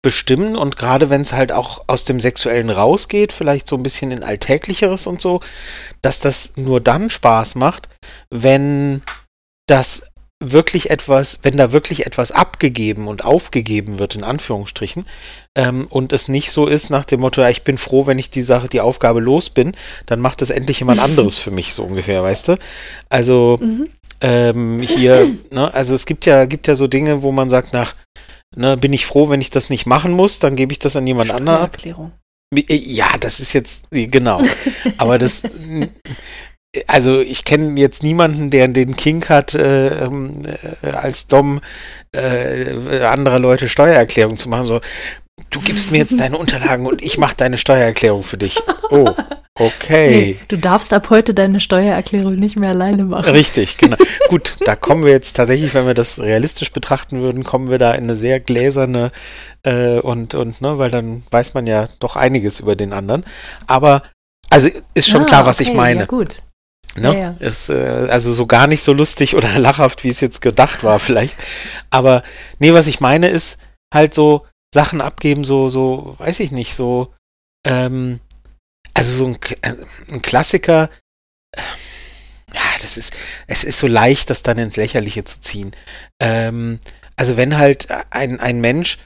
bestimmen und gerade wenn es halt auch aus dem Sexuellen rausgeht, vielleicht so ein bisschen in Alltäglicheres und so, dass das nur dann Spaß macht, wenn das wirklich etwas, wenn da wirklich etwas abgegeben und aufgegeben wird, in Anführungsstrichen, ähm, und es nicht so ist nach dem Motto, ja, ich bin froh, wenn ich die Sache, die Aufgabe los bin, dann macht es endlich jemand anderes für mich, so ungefähr, weißt du? Also, Mhm. ähm, hier, ne, also es gibt ja, gibt ja so Dinge, wo man sagt, nach, ne, bin ich froh, wenn ich das nicht machen muss, dann gebe ich das an jemand anderen äh, Ja, das ist jetzt, genau. Aber das, also ich kenne jetzt niemanden, der den Kink hat, äh, ähm, äh, als Dom äh, anderer Leute Steuererklärung zu machen. So, du gibst mir jetzt deine Unterlagen und ich mache deine Steuererklärung für dich. Oh, okay. Nee, du darfst ab heute deine Steuererklärung nicht mehr alleine machen. Richtig, genau. Gut, da kommen wir jetzt tatsächlich, wenn wir das realistisch betrachten würden, kommen wir da in eine sehr gläserne äh, und, und, ne, weil dann weiß man ja doch einiges über den anderen. Aber, also ist schon Ah, klar, was ich okay, meine. Ja, gut. Ne? Ja, ja. Ist äh, also so gar nicht so lustig oder lachhaft, wie es jetzt gedacht war, vielleicht. Aber nee, was ich meine, ist halt so Sachen abgeben, so, so, weiß ich nicht, so, ähm, also so ein, äh, ein Klassiker, äh, ja, das ist, es ist so leicht, das dann ins Lächerliche zu ziehen. Ähm, also wenn halt ein, ein Mensch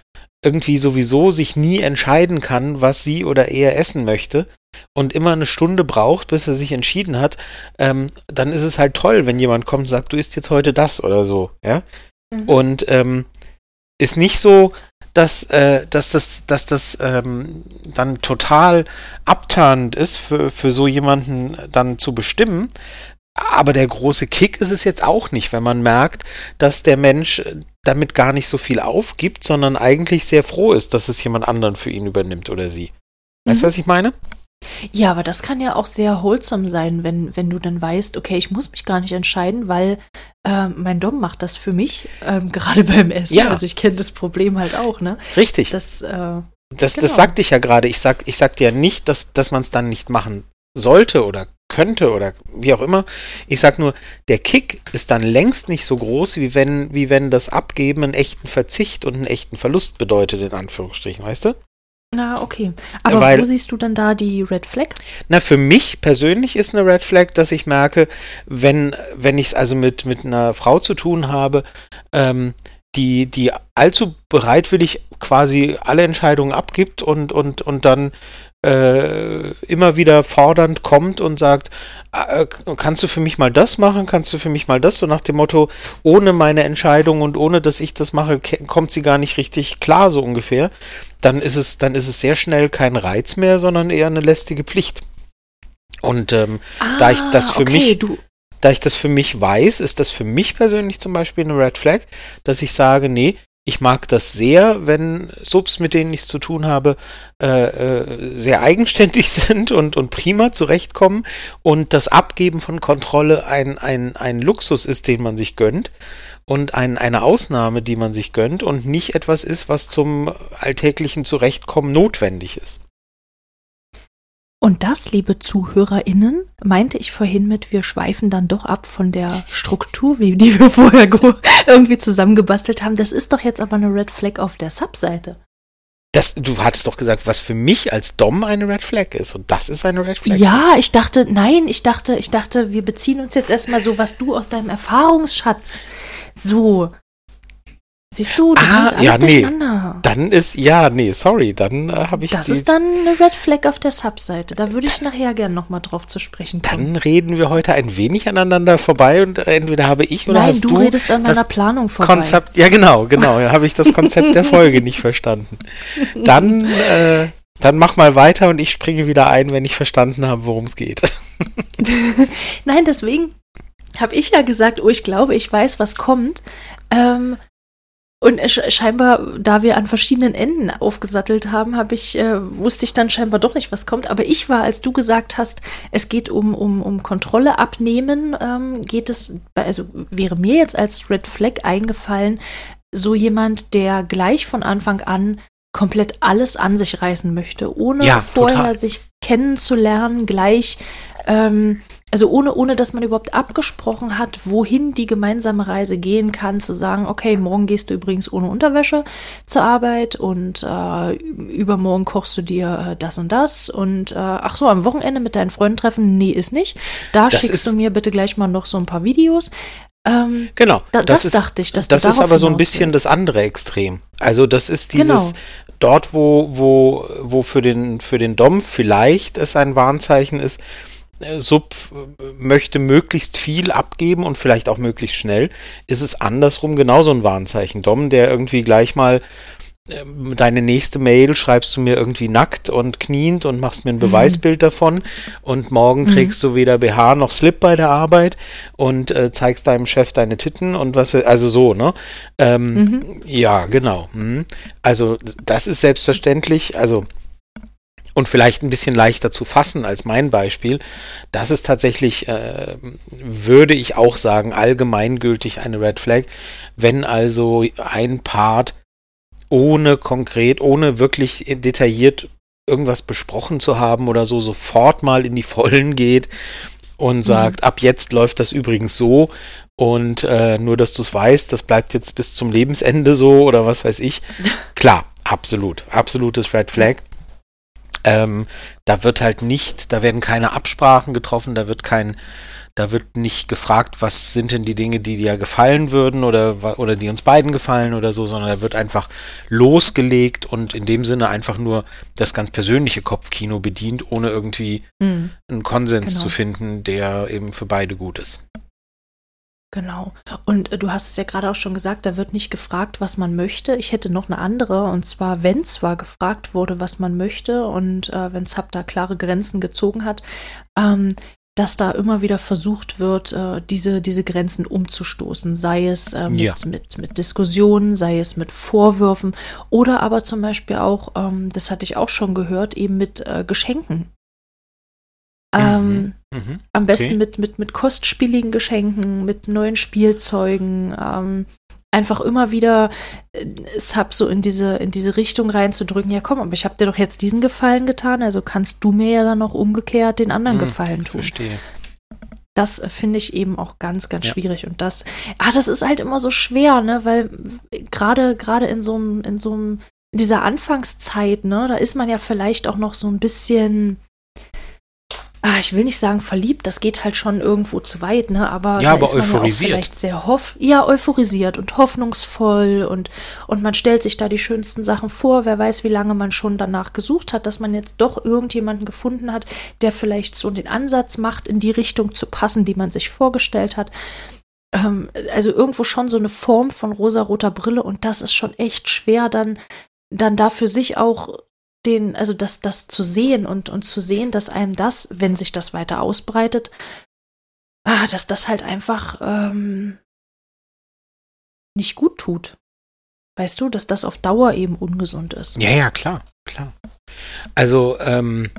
irgendwie sowieso sich nie entscheiden kann, was sie oder er essen möchte und immer eine Stunde braucht, bis er sich entschieden hat, ähm, dann ist es halt toll, wenn jemand kommt und sagt, du isst jetzt heute das oder so, ja. Mhm. Und ähm, ist nicht so, dass, äh, dass das, dass das ähm, dann total abturnend ist, für, für so jemanden dann zu bestimmen. Aber der große Kick ist es jetzt auch nicht, wenn man merkt, dass der Mensch äh, damit gar nicht so viel aufgibt, sondern eigentlich sehr froh ist, dass es jemand anderen für ihn übernimmt oder sie. Weißt du, Mhm. was ich meine? Ja, aber das kann ja auch sehr wholesome sein, wenn, wenn du dann weißt, okay, ich muss mich gar nicht entscheiden, weil ähm, mein Dom macht das für mich, ähm, gerade beim Essen. Ja. Also ich kenne das Problem halt auch, ne? Richtig. Das, äh, Das, Genau. das sagte ich ja gerade. Ich sag, ich sagte ja nicht, dass, dass man es dann nicht machen sollte oder könnte oder wie auch immer. Ich sag nur, der Kick ist dann längst nicht so groß, wie wenn, wie wenn das Abgeben einen echten Verzicht und einen echten Verlust bedeutet, in Anführungsstrichen, weißt du? Na, okay. Aber Weil- wo siehst du denn da die Red Flag? Na, für mich persönlich ist eine Red Flag, dass ich merke, wenn, wenn ich es also mit, mit einer Frau zu tun habe, ähm, die, die allzu bereitwillig quasi alle Entscheidungen abgibt und, und, und dann äh, immer wieder fordernd kommt und sagt, äh, kannst du für mich mal das machen, kannst du für mich mal das, so nach dem Motto, ohne meine Entscheidung und ohne dass ich das mache, kommt sie gar nicht richtig klar, so ungefähr, dann ist es, dann ist es sehr schnell kein Reiz mehr, sondern eher eine lästige Pflicht. Und ähm, Da ich das für okay, mich- Du, da ich das für mich weiß, ist das für mich persönlich zum Beispiel eine Red Flag, dass ich sage, nee, ich mag das sehr, wenn Subs, mit denen ich es zu tun habe, äh, äh, sehr eigenständig sind und, und prima zurechtkommen und das Abgeben von Kontrolle ein, ein, ein Luxus ist, den man sich gönnt und ein, eine Ausnahme, die man sich gönnt und nicht etwas ist, was zum alltäglichen Zurechtkommen notwendig ist. Und das, liebe ZuhörerInnen, meinte ich vorhin mit, wir schweifen dann doch ab von der Struktur, wie, die wir vorher irgendwie zusammengebastelt haben. Das ist doch jetzt aber eine Red Flag auf der Subseite. Das, du hattest doch gesagt, was für mich als Dom eine Red Flag ist. Und das ist eine Red Flag. Ja, ich dachte, nein, ich dachte, ich dachte, wir beziehen uns jetzt erstmal so, was du aus deinem Erfahrungsschatz so. Siehst du, du Ah, alles ja, nee. Dann ist, ja, nee, sorry, dann äh, habe ich Das ist dann eine Red Flag auf der Subseite. Da würde ich nachher gern nochmal drauf zu sprechen kommen. dann reden wir heute ein wenig aneinander vorbei und entweder habe ich oder Nein, hast du, du, redest an meiner das Planung vorbei. Konzept, ja genau, genau, ja, habe ich das Konzept der Folge nicht verstanden. Dann, äh, dann mach mal weiter und ich springe wieder ein, wenn ich verstanden habe, worum es geht. Nein, deswegen habe ich ja gesagt, oh, ich glaube, ich weiß, was kommt. Ähm, und scheinbar, da wir an verschiedenen Enden aufgesattelt haben, habe ich, äh, wusste ich dann scheinbar doch nicht, was kommt. Aber ich war, als du gesagt hast, es geht um, um, um Kontrolle abnehmen, ähm, geht es, bei- also wäre mir jetzt als Red Flag eingefallen, so jemand, der gleich von Anfang an komplett alles an sich reißen möchte, ohne Ja, vorher total. sich kennenzulernen, gleich, ähm, also ohne, ohne dass man überhaupt abgesprochen hat, wohin die gemeinsame Reise gehen kann, zu sagen, okay, morgen gehst du übrigens ohne Unterwäsche zur Arbeit und äh, übermorgen kochst du dir äh, das und das und äh, ach so, am Wochenende mit deinen Freunden treffen, nee, ist nicht. Da Das schickst du mir bitte gleich mal noch so ein paar Videos. Ähm, Genau, Da- das, das ist, dachte ich, dass das ist aber so ein bisschen willst. das andere Extrem. Also das ist dieses, Genau. dort wo, wo, wo für den, für den Dom vielleicht es ein Warnzeichen ist, Sub äh, möchte möglichst viel abgeben und vielleicht auch möglichst schnell, ist es andersrum genauso ein Warnzeichen. Dom, der irgendwie gleich mal ähm, deine nächste Mail schreibst du mir irgendwie nackt und kniend und machst mir ein Beweisbild mhm. davon und morgen mhm. trägst du weder BH noch Slip bei der Arbeit und äh, zeigst deinem Chef deine Titten und was, also so, ne? Ähm, mhm. Ja, genau. Mhm. Also das ist selbstverständlich, also und vielleicht ein bisschen leichter zu fassen als mein Beispiel. Das ist tatsächlich, äh, würde ich auch sagen, allgemeingültig eine Red Flag. Wenn also ein Part ohne konkret, ohne wirklich detailliert irgendwas besprochen zu haben oder so, sofort mal in die Vollen geht und mhm. sagt, ab jetzt läuft das übrigens so und äh, nur, dass du es weißt, das bleibt jetzt bis zum Lebensende so oder was weiß ich. Klar, absolut, absolutes Red Flag. Ähm, da wird halt nicht, da werden keine Absprachen getroffen, da wird kein da wird nicht gefragt, was sind denn die Dinge, die dir gefallen würden oder, oder die uns beiden gefallen oder so, sondern da wird einfach losgelegt und in dem Sinne einfach nur das ganz persönliche Kopfkino bedient, ohne irgendwie mhm. einen Konsens genau. zu finden, der eben für beide gut ist. Genau. Und äh, du hast es ja gerade auch schon gesagt, da wird nicht gefragt, was man möchte. Ich hätte noch eine andere, und zwar, wenn zwar gefragt wurde, was man möchte, und äh, wenn Zap da klare Grenzen gezogen hat, ähm, dass da immer wieder versucht wird, äh, diese, diese Grenzen umzustoßen, sei es äh, mit, ja. mit, mit Diskussionen, sei es mit Vorwürfen oder aber zum Beispiel auch, ähm, das hatte ich auch schon gehört, eben mit äh, Geschenken. Ähm, mhm. Am besten okay. mit, mit, mit kostspieligen Geschenken, mit neuen Spielzeugen, ähm, einfach immer wieder äh, es hab so in diese, in diese Richtung reinzudrücken, ja komm, aber ich habe dir doch jetzt diesen Gefallen getan, also kannst du mir ja dann auch umgekehrt den anderen hm, Gefallen tun. Verstehe. Das finde ich eben auch ganz, ganz ja. schwierig. Und das, ah, das ist halt immer so schwer, ne? Weil gerade, gerade in so einem, in so einem, in dieser Anfangszeit, ne, da ist man ja vielleicht auch noch so ein bisschen ah, ich will nicht sagen verliebt, das geht halt schon irgendwo zu weit, ne? Aber ja, aber euphorisiert. Ja vielleicht sehr hoff, ja, euphorisiert und hoffnungsvoll und und man stellt sich da die schönsten Sachen vor. Wer weiß, wie lange man schon danach gesucht hat, dass man jetzt doch irgendjemanden gefunden hat, der vielleicht so den Ansatz macht, in die Richtung zu passen, die man sich vorgestellt hat. Ähm, also irgendwo schon so eine Form von rosaroter Brille und das ist schon echt schwer, dann dann da für sich auch den, also das, das zu sehen und, und zu sehen, dass einem das, wenn sich das weiter ausbreitet, ah, dass das halt einfach ähm, nicht gut tut. Weißt du, dass das auf Dauer eben ungesund ist. Ja, ja, klar, klar. Also, ähm,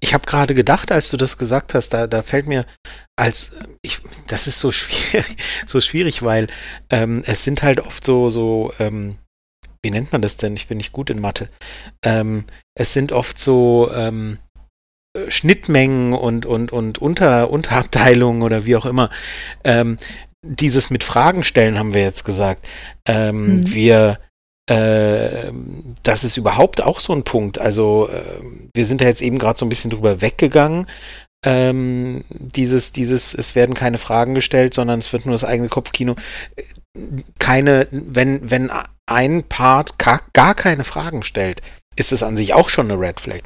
ich habe gerade gedacht, als du das gesagt hast, da, da fällt mir als ich, das ist so schwierig, so schwierig, weil ähm, es sind halt oft so so ähm, wie nennt man das denn? Ich bin nicht gut in Mathe. Ähm, es sind oft so ähm, Schnittmengen und, und, und Unter, Unterabteilungen oder wie auch immer. Ähm, dieses mit Fragen stellen haben wir jetzt gesagt. Ähm, mhm. Wir, äh, das ist überhaupt auch so ein Punkt. Also äh, wir sind da jetzt eben gerade so ein bisschen drüber weggegangen. Ähm, dieses, dieses, es werden keine Fragen gestellt, sondern es wird nur das eigene Kopfkino keine, wenn, wenn ein Part gar keine Fragen stellt, ist es an sich auch schon eine Red Flag.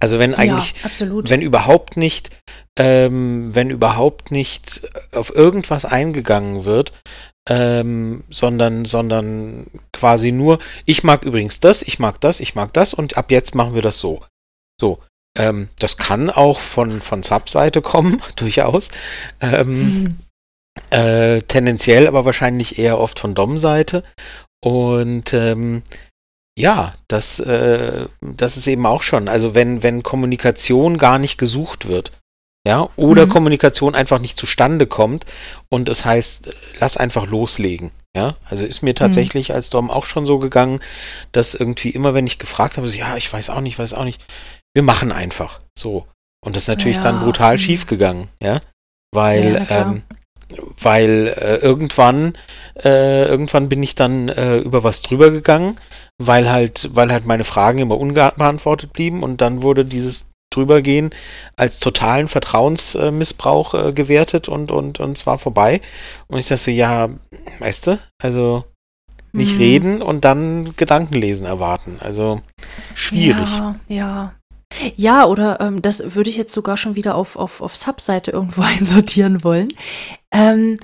Also wenn eigentlich, ja, wenn überhaupt nicht, ähm, wenn überhaupt nicht auf irgendwas eingegangen wird, ähm, sondern, sondern quasi nur, ich mag übrigens das, ich mag das, ich mag das und ab jetzt machen wir das so. So. Ähm, das kann auch von, von Subseite kommen, durchaus. Ähm, mhm. Äh, tendenziell aber wahrscheinlich eher oft von Dom-Seite. Und ähm, ja, das, äh, das ist eben auch schon. Also wenn, wenn Kommunikation gar nicht gesucht wird, ja, oder mhm. Kommunikation einfach nicht zustande kommt und es heißt, lass einfach loslegen. Ja, also ist mir mhm. tatsächlich mhm. als Dom auch schon so gegangen, dass irgendwie immer, wenn ich gefragt habe, so, ja, ich weiß auch nicht, weiß auch nicht, wir machen einfach so. Und das ist natürlich ja. dann brutal mhm. schief gegangen, ja, weil ja, ähm, weil äh, irgendwann, äh, irgendwann bin ich dann äh, über was drüber gegangen, weil halt, weil halt meine Fragen immer unbeantwortet blieben und dann wurde dieses drübergehen als totalen Vertrauensmissbrauch äh, gewertet und, und, und zwar vorbei. Und ich dachte so, ja, weißt du, also nicht mhm. reden und dann Gedankenlesen erwarten. Also schwierig. Ja, ja. Ja, oder ähm, das würde ich jetzt sogar schon wieder auf, auf, auf Subseite irgendwo einsortieren wollen. Ähm,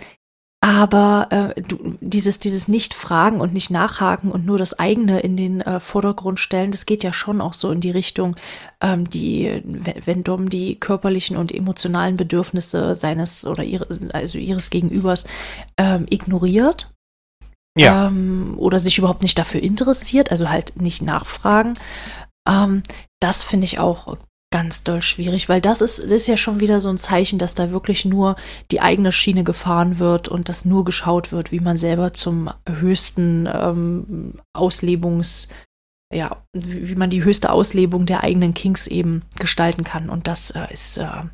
Aber äh, du, dieses, dieses Nicht-Fragen und nicht nachhaken und nur das eigene in den äh, Vordergrund stellen, das geht ja schon auch so in die Richtung, ähm, die, wenn Dom die körperlichen und emotionalen Bedürfnisse seines oder ihre, also ihres Gegenübers ähm, ignoriert. Ja. Ähm, oder sich überhaupt nicht dafür interessiert, also halt nicht nachfragen. Ähm, das finde ich auch ganz doll schwierig, weil das ist, das ist ja schon wieder so ein Zeichen, dass da wirklich nur die eigene Schiene gefahren wird und dass nur geschaut wird, wie man selber zum höchsten ähm, Auslebungs, ja, wie, wie, man die höchste Auslebung der eigenen Kings eben gestalten kann. Und das äh, ist äh,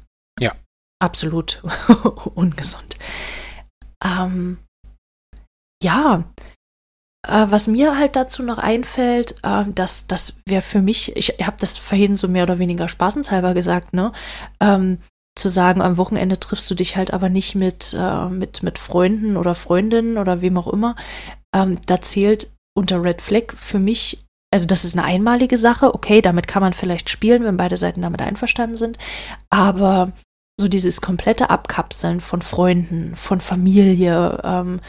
ja. absolut ungesund. Ähm, ja, was mir halt dazu noch einfällt, äh, dass das wäre für mich, ich habe das vorhin so mehr oder weniger spaßenshalber gesagt, ne? Ähm, zu sagen, am Wochenende triffst du dich halt aber nicht mit, äh, mit, mit Freunden oder Freundinnen oder wem auch immer. Ähm, da zählt unter Red Flag für mich, also das ist eine einmalige Sache, okay, damit kann man vielleicht spielen, wenn beide Seiten damit einverstanden sind, aber so dieses komplette Abkapseln von Freunden, von Familie, ähm,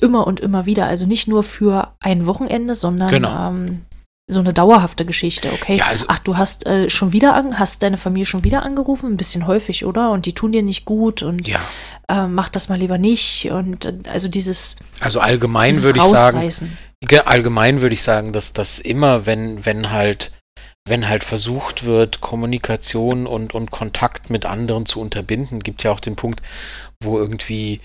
immer und immer wieder. Also nicht nur für ein Wochenende, sondern genau. ähm, so eine dauerhafte Geschichte, okay? Ja, also Ach, du hast äh, schon wieder an, hast deine Familie schon wieder angerufen, ein bisschen häufig, oder? Und die tun dir nicht gut und ja. äh, mach das mal lieber nicht. Und äh, also dieses. Also allgemein würde ich sagen. Allgemein würde ich sagen, dass das immer, wenn, wenn halt wenn halt versucht wird, Kommunikation und, und Kontakt mit anderen zu unterbinden, gibt ja auch den Punkt, wo irgendwie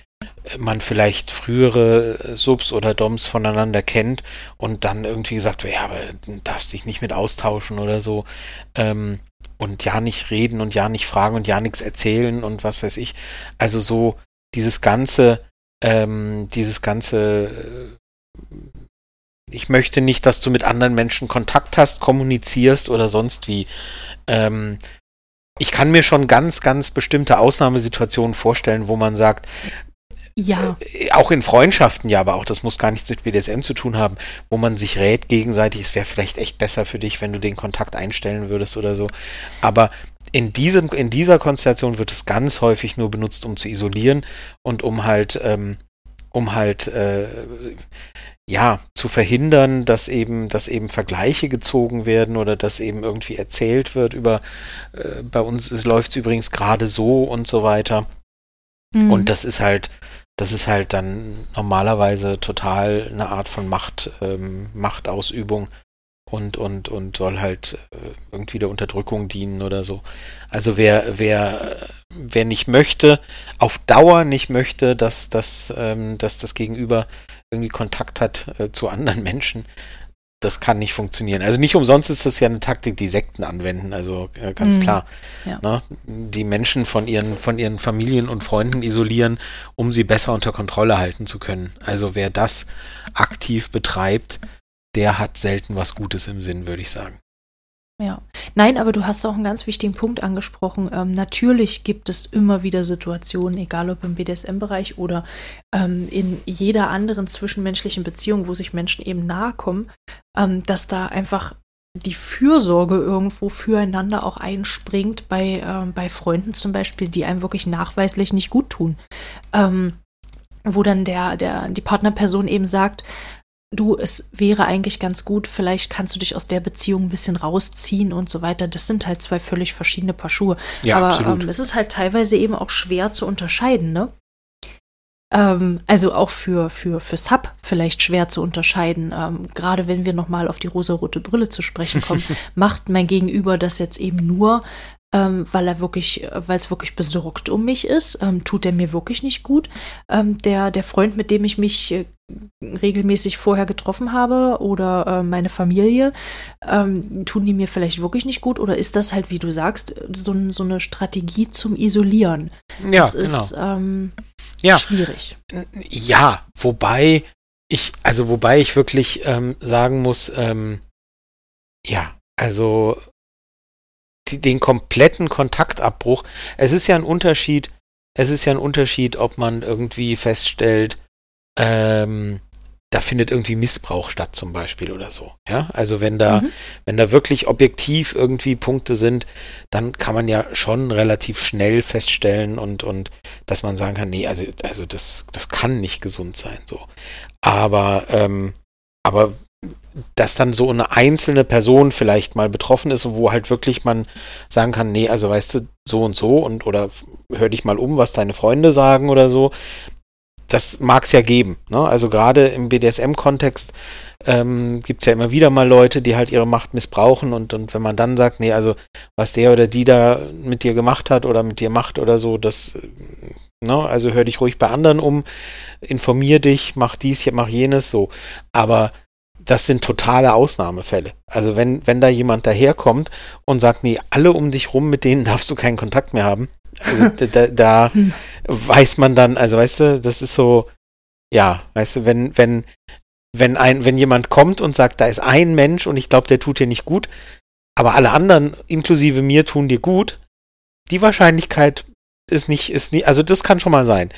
man vielleicht frühere Subs oder Doms voneinander kennt und dann irgendwie gesagt, ja, aber darfst dich nicht mit austauschen oder so ähm, und ja nicht reden und ja nicht fragen und ja nichts erzählen und was weiß ich. Also so dieses ganze, ähm, dieses ganze, äh, ich möchte nicht, dass du mit anderen Menschen Kontakt hast, kommunizierst oder sonst wie. Ähm, ich kann mir schon ganz, ganz bestimmte Ausnahmesituationen vorstellen, wo man sagt, ja. Äh, auch in Freundschaften, ja, aber auch das muss gar nichts mit BDSM zu tun haben, wo man sich rät gegenseitig, es wäre vielleicht echt besser für dich, wenn du den Kontakt einstellen würdest oder so. Aber in, diesem, in dieser Konstellation wird es ganz häufig nur benutzt, um zu isolieren und um halt, ähm, um halt, äh, ja, zu verhindern, dass eben, dass eben Vergleiche gezogen werden oder dass eben irgendwie erzählt wird über, äh, bei uns läuft es übrigens gerade so und so weiter. Mhm. Und das ist halt, das ist halt dann normalerweise total eine Art von Macht, ähm, Machtausübung und, und, und soll halt äh, irgendwie der Unterdrückung dienen oder so. Also wer, wer, wer nicht möchte, auf Dauer nicht möchte, dass, dass, ähm, dass das Gegenüber irgendwie Kontakt hat äh, zu anderen Menschen, das kann nicht funktionieren. Also nicht umsonst ist das ja eine Taktik, die Sekten anwenden, also äh, ganz mhm. klar. Ja. Ne? Die Menschen von ihren, von ihren Familien und Freunden isolieren, um sie besser unter Kontrolle halten zu können. Also wer das aktiv betreibt, der hat selten was Gutes im Sinn, würde ich sagen. Ja, nein, aber du hast auch einen ganz wichtigen Punkt angesprochen. Ähm, natürlich gibt es immer wieder Situationen, egal ob im BDSM-Bereich oder ähm, in jeder anderen zwischenmenschlichen Beziehung, wo sich Menschen eben nahe kommen, ähm, dass da einfach die Fürsorge irgendwo füreinander auch einspringt bei, ähm, bei Freunden zum Beispiel, die einem wirklich nachweislich nicht gut tun. Ähm, wo dann der, der, die Partnerperson eben sagt, du, es wäre eigentlich ganz gut, vielleicht kannst du dich aus der Beziehung ein bisschen rausziehen und so weiter. Das sind halt zwei völlig verschiedene Paar Schuhe. Ja, Aber. Ähm, es ist halt teilweise eben auch schwer zu unterscheiden, ne? Ähm, also auch für, für, für Sub vielleicht schwer zu unterscheiden. Ähm, gerade wenn wir nochmal auf die rosarote Brille zu sprechen kommen, macht mein Gegenüber das jetzt eben nur, ähm, weil er wirklich, weil es wirklich besorgt um mich ist, ähm, tut er mir wirklich nicht gut. Ähm, der, der Freund, mit dem ich mich äh, regelmäßig vorher getroffen habe oder äh, meine Familie, ähm, tun die mir vielleicht wirklich nicht gut oder ist das halt, wie du sagst, so, so eine Strategie zum Isolieren? Ja, das genau. ist ähm, ja. schwierig. Ja, wobei ich, also wobei ich wirklich ähm, sagen muss, ja, also den kompletten Kontaktabbruch. Es ist ja ein Unterschied, es ist ja ein Unterschied, ob man irgendwie feststellt, ähm, da findet irgendwie Missbrauch statt zum Beispiel oder so. Ja, also wenn da, mhm. wenn da wirklich objektiv irgendwie Punkte sind, dann kann man ja schon relativ schnell feststellen und, und dass man sagen kann, nee, also, also das, das kann nicht gesund sein, so. Aber, ähm, aber dass dann so eine einzelne Person vielleicht mal betroffen ist wo halt wirklich man sagen kann, nee, also weißt du, so und so und oder hör dich mal um, was deine Freunde sagen oder so, das mag es ja geben. Ne? Also gerade im BDSM-Kontext ähm, gibt es ja immer wieder mal Leute, die halt ihre Macht missbrauchen und, und wenn man dann sagt, nee, also was der oder die da mit dir gemacht hat oder mit dir macht oder so, das, ne, also hör dich ruhig bei anderen um, informier dich, mach dies, mach jenes, so. Aber das sind totale Ausnahmefälle. Also wenn, wenn da jemand daherkommt und sagt, nee, alle um dich rum, mit denen darfst du keinen Kontakt mehr haben, also da, da weiß man dann, also weißt du, das ist so, ja, weißt du, wenn, wenn, wenn ein, wenn jemand kommt und sagt, da ist ein Mensch und ich glaube, der tut dir nicht gut, aber alle anderen, inklusive mir, tun dir gut, die Wahrscheinlichkeit ist nicht, ist nie, also das kann schon mal sein.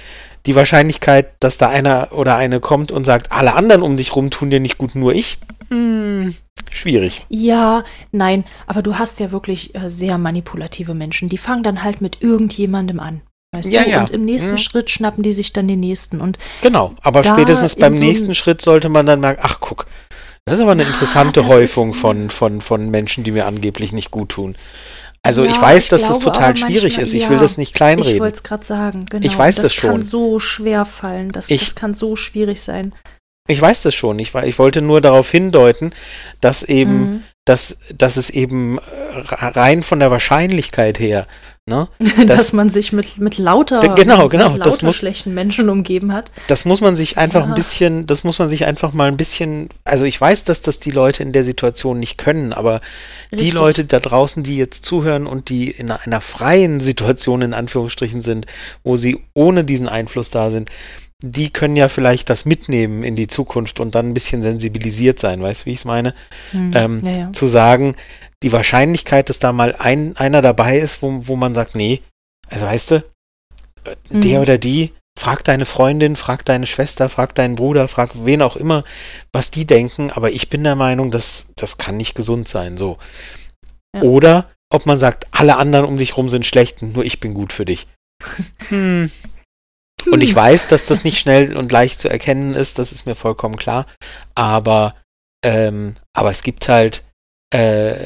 Die Wahrscheinlichkeit, dass da einer oder eine kommt und sagt, alle anderen um dich rum tun dir nicht gut, nur ich, hm, schwierig. Ja, nein, aber du hast ja wirklich äh, sehr manipulative Menschen. Die fangen dann halt mit irgendjemandem an. Weißt ja, du? ja. Und im nächsten hm. Schritt schnappen die sich dann den nächsten. Und genau, aber spätestens beim so nächsten Schritt sollte man dann merken, ach guck, das ist aber eine interessante Häufung von, von, von Menschen, die mir angeblich nicht gut tun. Also ja, ich weiß, ich dass das total schwierig manchmal, ist. Ich ja, will das nicht kleinreden. Ich wollte es gerade sagen. Genau. Ich weiß das, das schon. Das kann so schwer fallen. Das, ich, das kann so schwierig sein. Ich weiß das schon. Ich, ich wollte nur darauf hindeuten, dass eben, mhm. dass, dass es eben äh, rein von der Wahrscheinlichkeit her, ne, dass, dass man sich mit, mit lauter, genau, genau, mit lauter das muss, schlechten Menschen umgeben hat. Das muss man sich einfach Ja. ein bisschen, das muss man sich einfach mal ein bisschen, also ich weiß, dass das die Leute in der Situation nicht können, aber die Richtig. Leute da draußen, die jetzt zuhören und die in einer freien Situation in Anführungsstrichen sind, wo sie ohne diesen Einfluss da sind, die können ja vielleicht das mitnehmen in die Zukunft und dann ein bisschen sensibilisiert sein, weißt du, wie ich es meine? Hm. Ähm, ja, ja. Zu sagen, die Wahrscheinlichkeit, dass da mal ein, einer dabei ist, wo, wo man sagt, nee, also weißt du, äh, der Mhm. oder die, frag deine Freundin, frag deine Schwester, frag deinen Bruder, frag wen auch immer, was die denken, aber ich bin der Meinung, dass das kann nicht gesund sein, so. Ja. Oder ob man sagt, alle anderen um dich rum sind schlecht, nur ich bin gut für dich. Hm. Und ich weiß, dass das nicht schnell und leicht zu erkennen ist, das ist mir vollkommen klar. Aber, ähm, aber es gibt halt, äh,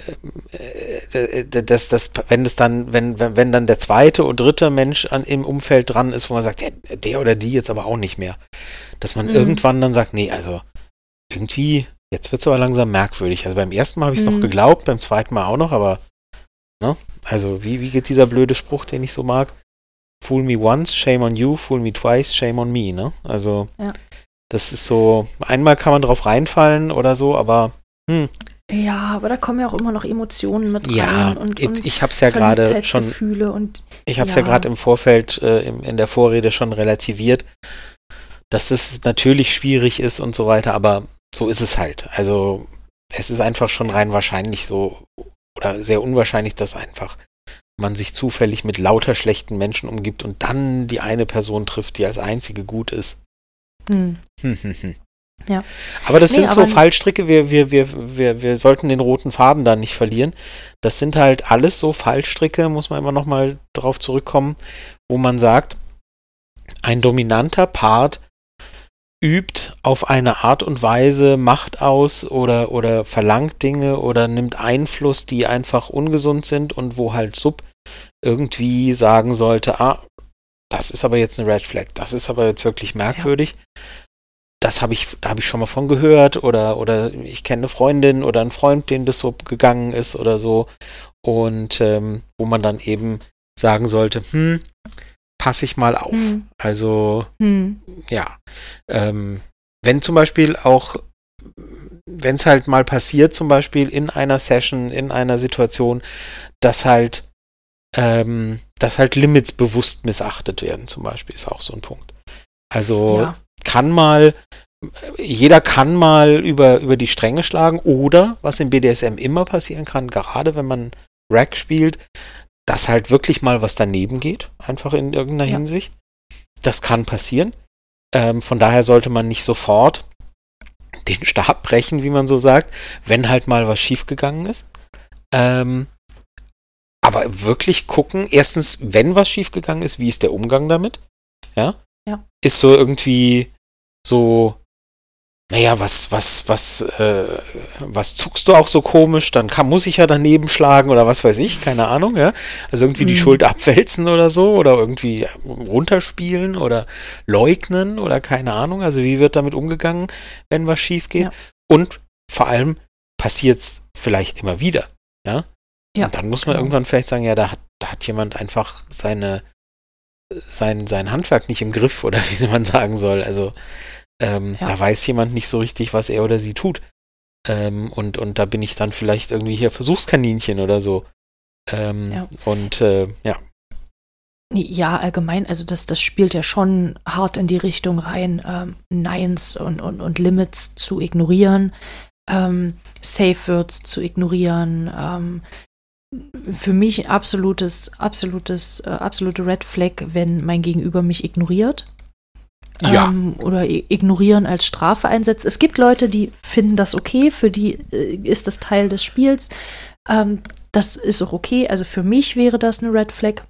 äh, dass das, wenn es dann, wenn, wenn, wenn dann der zweite und dritte Mensch an, im Umfeld dran ist, wo man sagt, ja, der oder die jetzt aber auch nicht mehr, dass man Mhm. irgendwann dann sagt, nee, also irgendwie, jetzt wird es aber langsam merkwürdig. Also beim ersten Mal habe ich es noch Mhm. geglaubt, beim zweiten Mal auch noch, aber, ne? Also wie, wie geht dieser blöde Spruch, den ich so mag? Fool me once, shame on you, fool me twice, shame on me, ne? Also, Ja. das ist so, einmal kann man drauf reinfallen oder so, aber hm, Ja, aber da kommen ja auch immer noch Emotionen mit rein. ja, und, ich, und ich habe es ja gerade schon, und ich habe es ja, ja. gerade im Vorfeld, äh, im, in der Vorrede schon relativiert, dass das natürlich schwierig ist und so weiter, aber so ist es halt. Also, es ist einfach schon rein wahrscheinlich so, oder sehr unwahrscheinlich, dass einfach man sich zufällig mit lauter schlechten Menschen umgibt und dann die eine Person trifft, die als einzige gut ist. hm. Hm, hm, hm. Ja. Aber das Nee, sind so aber- Fallstricke, wir, wir, wir, wir, wir sollten den roten Faden da nicht verlieren. Das sind halt alles so Fallstricke, muss man immer noch mal drauf zurückkommen, wo man sagt, ein dominanter Part übt auf eine Art und Weise Macht aus oder, oder verlangt Dinge oder nimmt Einfluss, die einfach ungesund sind und wo halt Sub irgendwie sagen sollte, ah, das ist aber jetzt eine Red Flag, das ist aber jetzt wirklich merkwürdig. Das habe ich, da habe ich schon mal von gehört oder, oder ich kenne eine Freundin oder einen Freund, denen das so gegangen ist oder so. Und ähm, wo man dann eben sagen sollte, hm, passe ich mal auf. Hm. Also Hm. ja, ähm, wenn zum Beispiel auch, wenn es halt mal passiert, zum Beispiel in einer Session, in einer Situation, dass halt, ähm, dass halt Limits bewusst missachtet werden, zum Beispiel, ist auch so ein Punkt. Also Ja. Kann mal, jeder kann mal über, über die Stränge schlagen oder, was im BDSM immer passieren kann, gerade wenn man Rack spielt, dass halt wirklich mal was daneben geht, einfach in irgendeiner Ja. Hinsicht. Das kann passieren. Ähm, von daher sollte man nicht sofort den Stab brechen, wie man so sagt, wenn halt mal was schiefgegangen ist. Ähm, aber wirklich gucken, erstens, wenn was schiefgegangen ist, wie ist der Umgang damit? Ja. Ja. Ist so irgendwie so, naja, was, was, was, äh, was zuckst du auch so komisch? Dann kann, muss ich ja daneben schlagen oder was weiß ich, keine Ahnung, ja. Also irgendwie die Mhm. Schuld abwälzen oder so oder irgendwie runterspielen oder leugnen oder keine Ahnung. Also wie wird damit umgegangen, wenn was schief geht? Ja. Und vor allem passiert es vielleicht immer wieder, ja. Ja, Und dann muss man genau. irgendwann vielleicht sagen, ja, da hat, da hat jemand einfach seine, sein, sein Handwerk nicht im Griff oder wie man sagen soll. Also ähm, Ja. da weiß jemand nicht so richtig, was er oder sie tut. Ähm, und, und da bin ich dann vielleicht irgendwie hier Versuchskaninchen oder so. Ähm, Ja. Und äh, ja, Ja, allgemein, also das, das spielt ja schon hart in die Richtung rein, ähm, Nines und, und, und Limits zu ignorieren, ähm, Safe Words zu ignorieren. Ähm, für mich ein absolutes, absolutes, äh, absolute Red Flag, wenn mein Gegenüber mich ignoriert. Ja. Ähm, oder ignorieren als Strafe einsetzt. Es gibt Leute, die finden das okay, für die äh, ist das Teil des Spiels. Ähm, das ist auch okay. Also für mich wäre das eine Red Flag.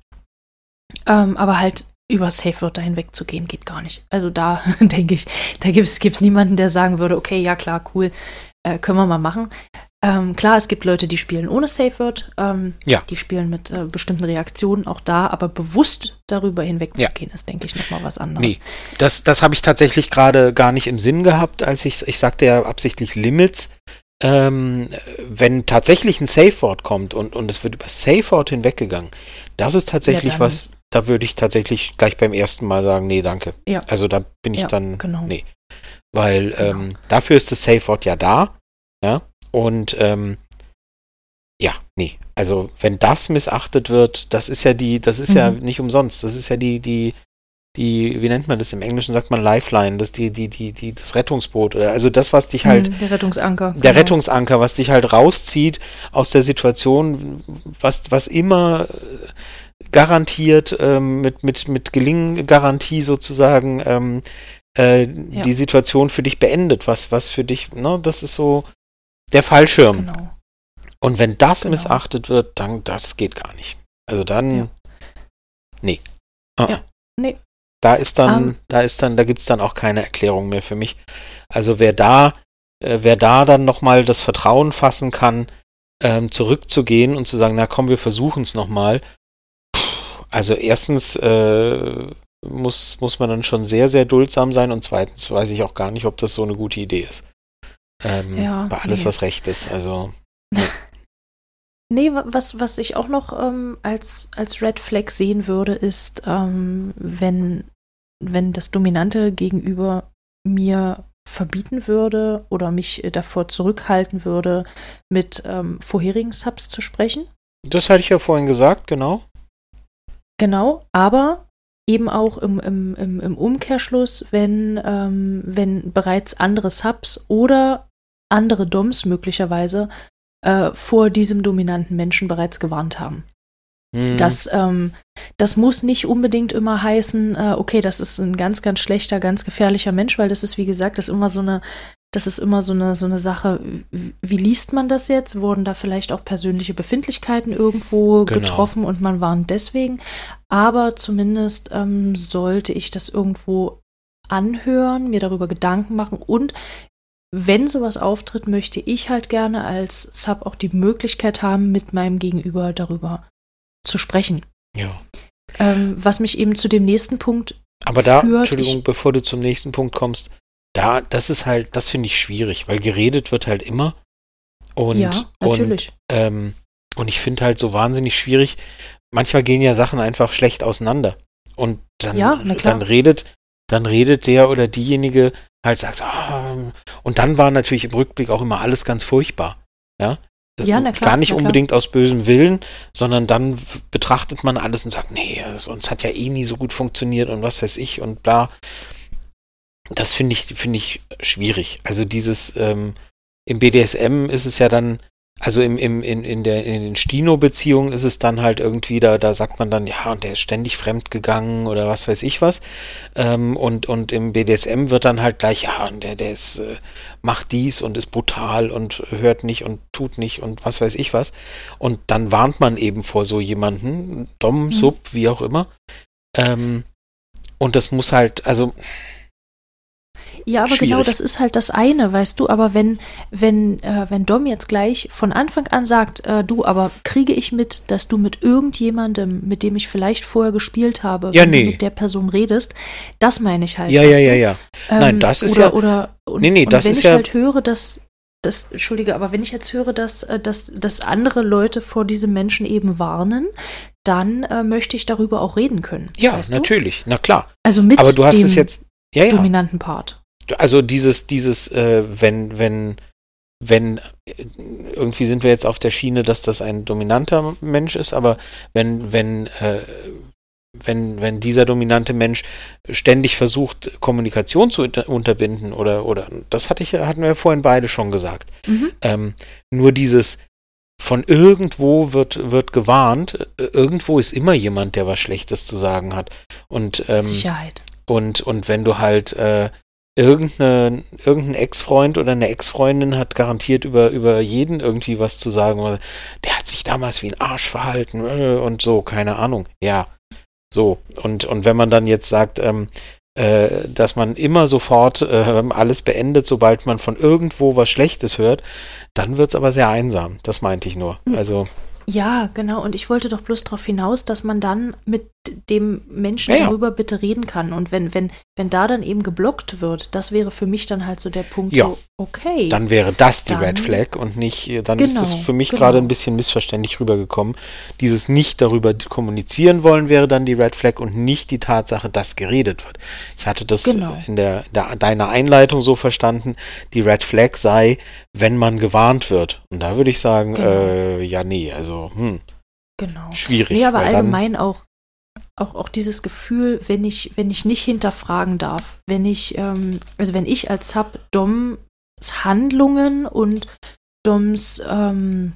Ähm, aber halt über Safe Wörter hinwegzugehen, geht gar nicht. Also da denke ich, da gibt es niemanden, der sagen würde, okay, ja klar, cool, äh, können wir mal machen. Ähm, klar, es gibt Leute, die spielen ohne Safe Word, ähm, Ja. die spielen mit äh, bestimmten Reaktionen auch da, aber bewusst darüber hinwegzugehen, ist, denke ich, nochmal was anderes. Nee, das, das habe ich tatsächlich gerade gar nicht im Sinn gehabt, als ich, ich sagte ja absichtlich Limits. Ähm, wenn tatsächlich ein Safe Word kommt und, und es wird über Safe Word hinweggegangen, das ist tatsächlich dann- was, da würde ich tatsächlich gleich beim ersten Mal sagen, nee, danke. Ja. Also da bin ich Ja, dann, genau. nee. Weil Genau. ähm, dafür ist das Safe Word ja da, ja, und ähm, ja, nee. Also wenn das missachtet wird, das ist ja die, das ist ja Mhm. nicht umsonst, das ist ja die, die, die, wie nennt man das im Englischen, sagt man Lifeline, das die, die, die, die, das Rettungsboot oder also das, was dich halt, Hm, der Rettungsanker. der genau. Rettungsanker, was dich halt rauszieht aus der Situation, was, was immer äh, garantiert ähm, mit, mit, mit Gelingen-Garantie sozusagen ähm, äh, Ja. die Situation für dich beendet, was, was für dich, ne, das ist so der Fallschirm. Genau. Und wenn das Genau. missachtet wird, dann, das geht gar nicht. Also dann, Ja. nee. Ah, Ja, nee. Da ist dann, Ähm. da ist dann, da gibt's dann auch keine Erklärung mehr für mich. Also wer da, äh, wer da dann nochmal das Vertrauen fassen kann, ähm, zurückzugehen und zu sagen, na komm, wir versuchen es nochmal. Also erstens äh, muss, muss man dann schon sehr, sehr duldsam sein und zweitens weiß ich auch gar nicht, ob das so eine gute Idee ist. Ähm, Ja, bei alles, nee. was recht ist. Also, Nee, wa- was, was ich auch noch ähm, als, als Red Flag sehen würde, ist, ähm, wenn, wenn das Dominante gegenüber mir verbieten würde oder mich äh, davor zurückhalten würde, mit ähm, vorherigen Subs zu sprechen. das hatte ich ja vorhin gesagt, genau. Genau, aber eben auch im, im, im, im Umkehrschluss, wenn, ähm, wenn bereits andere Subs oder andere Doms möglicherweise äh, vor diesem dominanten Menschen bereits gewarnt haben. Hm. Das, ähm, das muss nicht unbedingt immer heißen, äh, okay, das ist ein ganz, ganz schlechter, ganz gefährlicher Mensch, weil das ist, wie gesagt, das ist immer so eine, das ist immer so eine, so eine Sache, wie, wie liest man das jetzt? Wurden da vielleicht auch persönliche Befindlichkeiten irgendwo Genau. getroffen und man warnt deswegen? Aber zumindest ähm, sollte ich das irgendwo anhören, mir darüber Gedanken machen und wenn sowas auftritt, möchte ich halt gerne als Sub auch die Möglichkeit haben, mit meinem Gegenüber darüber zu sprechen. ja. Ähm, was mich eben zu dem nächsten Punkt Aber da, führt, Entschuldigung, ich- bevor du zum nächsten Punkt kommst, da, das ist halt, das finde ich schwierig, weil geredet wird halt immer. Und, ja, natürlich. und, ähm, und ich finde halt so wahnsinnig schwierig, manchmal gehen ja Sachen einfach schlecht auseinander. Und dann, Ja, dann redet, dann redet der oder diejenige halt sagt, ah, und dann war natürlich im Rückblick auch immer alles ganz furchtbar. Ja. Ja, na klar, gar nicht unbedingt aus bösem Willen, sondern dann betrachtet man alles und sagt, nee, sonst hat ja eh nie so gut funktioniert und was weiß ich und bla. Das finde ich, finde ich schwierig. Also dieses, ähm, im BDSM ist es ja dann also im, im, in, in, der, in den Stino-Beziehungen ist es dann halt irgendwie, da, da sagt man dann, ja, und der ist ständig fremdgegangen oder was weiß ich was. Ähm, und, und im BDSM wird dann halt gleich, ja, und der, der ist, äh, macht dies und ist brutal und hört nicht und tut nicht und was weiß ich was. Und dann warnt man eben vor so jemanden, Dom, mhm. Sub, wie auch immer. Ähm, und das muss halt, also ja, aber genau schwierig. genau das ist halt das eine, weißt du. Aber wenn, wenn, äh, wenn Dom jetzt gleich von Anfang an sagt, äh, du, aber kriege ich mit, dass du mit irgendjemandem, mit dem ich vielleicht vorher gespielt habe, ja, nee. mit der Person redest, das meine ich halt. Ja, ja, ja, ja. Ähm, Nein, das ist oder, ja. Oder, und, nee, nee, das wenn ist ich ja. halt höre, dass das, Entschuldige, aber wenn ich jetzt höre, dass, äh, dass, dass andere Leute vor diesem Menschen eben warnen, dann äh, möchte ich darüber auch reden können. Ja, natürlich, du? na klar. Also mit aber du hast dem es jetzt, ja, ja. dominanten Part also dieses, dieses, äh, wenn, wenn, wenn, irgendwie sind wir jetzt auf der Schiene, dass das ein dominanter Mensch ist, aber wenn, wenn, äh, wenn, wenn dieser dominante Mensch ständig versucht, Kommunikation zu unterbinden oder, oder, das hatte ich, hatten wir vorhin beide schon gesagt. Mhm. Ähm, nur dieses, von irgendwo wird, wird gewarnt, irgendwo ist immer jemand, der was Schlechtes zu sagen hat. Und, ähm, Sicherheit. Und, und wenn du halt, äh, irgendeine, irgendein Ex-Freund oder eine Ex-Freundin hat garantiert über, über jeden irgendwie was zu sagen. Der hat sich damals wie ein Arsch verhalten äh, und so, keine Ahnung. Ja, so. Und, und wenn man dann jetzt sagt, ähm, äh, dass man immer sofort äh, alles beendet, sobald man von irgendwo was Schlechtes hört, dann wird es aber sehr einsam. Das meinte ich nur. Hm. Also. Ja, genau. Und ich wollte doch bloß darauf hinaus, dass man dann mit dem Menschen ja, ja. darüber bitte reden kann. Und wenn, wenn, wenn da dann eben geblockt wird, das wäre für mich dann halt so der Punkt, ja. so, okay. Dann wäre das die dann, Red Flag und nicht, dann genau, ist es für mich genau. gerade ein bisschen missverständlich rübergekommen. Dieses nicht darüber kommunizieren wollen wäre dann die Red Flag und nicht die Tatsache, dass geredet wird. Ich hatte das genau. in der, der deiner Einleitung so verstanden, die Red Flag sei, wenn man gewarnt wird. Und da würde ich sagen, genau. äh, ja, nee, also, hm. Genau. Schwierig. Nee, aber allgemein auch auch, auch dieses Gefühl, wenn ich, wenn ich nicht hinterfragen darf, wenn ich, ähm, also wenn ich als Sub Doms Handlungen und Doms ähm.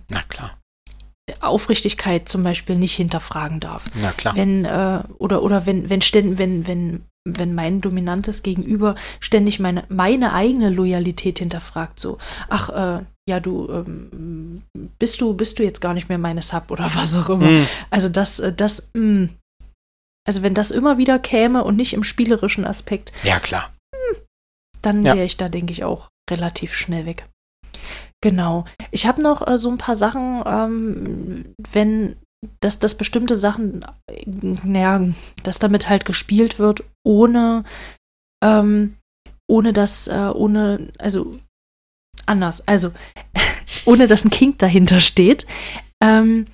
Aufrichtigkeit zum Beispiel nicht hinterfragen darf. Na klar. Wenn, äh, oder, oder wenn, wenn, wenn, wenn, wenn mein dominantes Gegenüber ständig meine, meine eigene Loyalität hinterfragt, so, ach, äh, ja, du, ähm, bist du, bist du jetzt gar nicht mehr meine Sub oder was auch immer. Mm. Also das, äh, das, mh, mm, also wenn das immer wieder käme und nicht im spielerischen Aspekt. Ja, klar. Dann wäre ich da, denke ich, auch relativ schnell weg. Genau. Ich habe noch äh, so ein paar Sachen, ähm, wenn dass, dass bestimmte Sachen, naja, dass damit halt gespielt wird, ohne, ähm, ohne dass, äh, ohne, also anders, also ohne dass ein Kink dahinter steht. Ähm,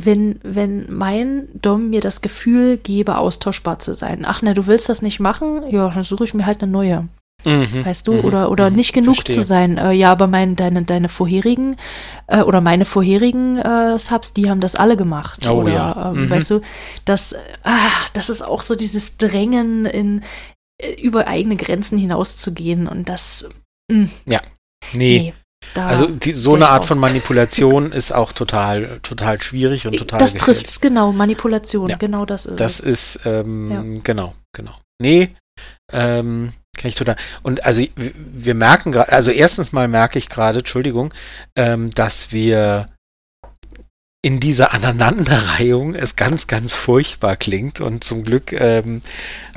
wenn, wenn mein Dom mir das Gefühl gebe, austauschbar zu sein. Ach ne, du willst das nicht machen? Ja, dann suche ich mir halt eine neue. Mhm, weißt du, mhm, oder, oder mhm, nicht genug verstehe. zu sein. Äh, ja, aber mein, deine, deine vorherigen äh, oder meine vorherigen äh, Subs, die haben das alle gemacht. Oh oder, ja. Ähm, mhm. Weißt du, das, ah, das ist auch so dieses Drängen in äh, über eigene Grenzen hinauszugehen und das. Mh. Ja. Nee. nee. Da also die, so eine Art von Manipulation ist auch total, total schwierig und total. Das trifft es genau, Manipulation, ja, genau das ist. Das ist, ähm, ja. genau, genau. Nee, ähm, kann ich total. Und also wir merken gerade, also erstens mal merke ich gerade, Entschuldigung, ähm, dass wir in dieser Aneinanderreihung es ganz, ganz furchtbar klingt. Und zum Glück ähm,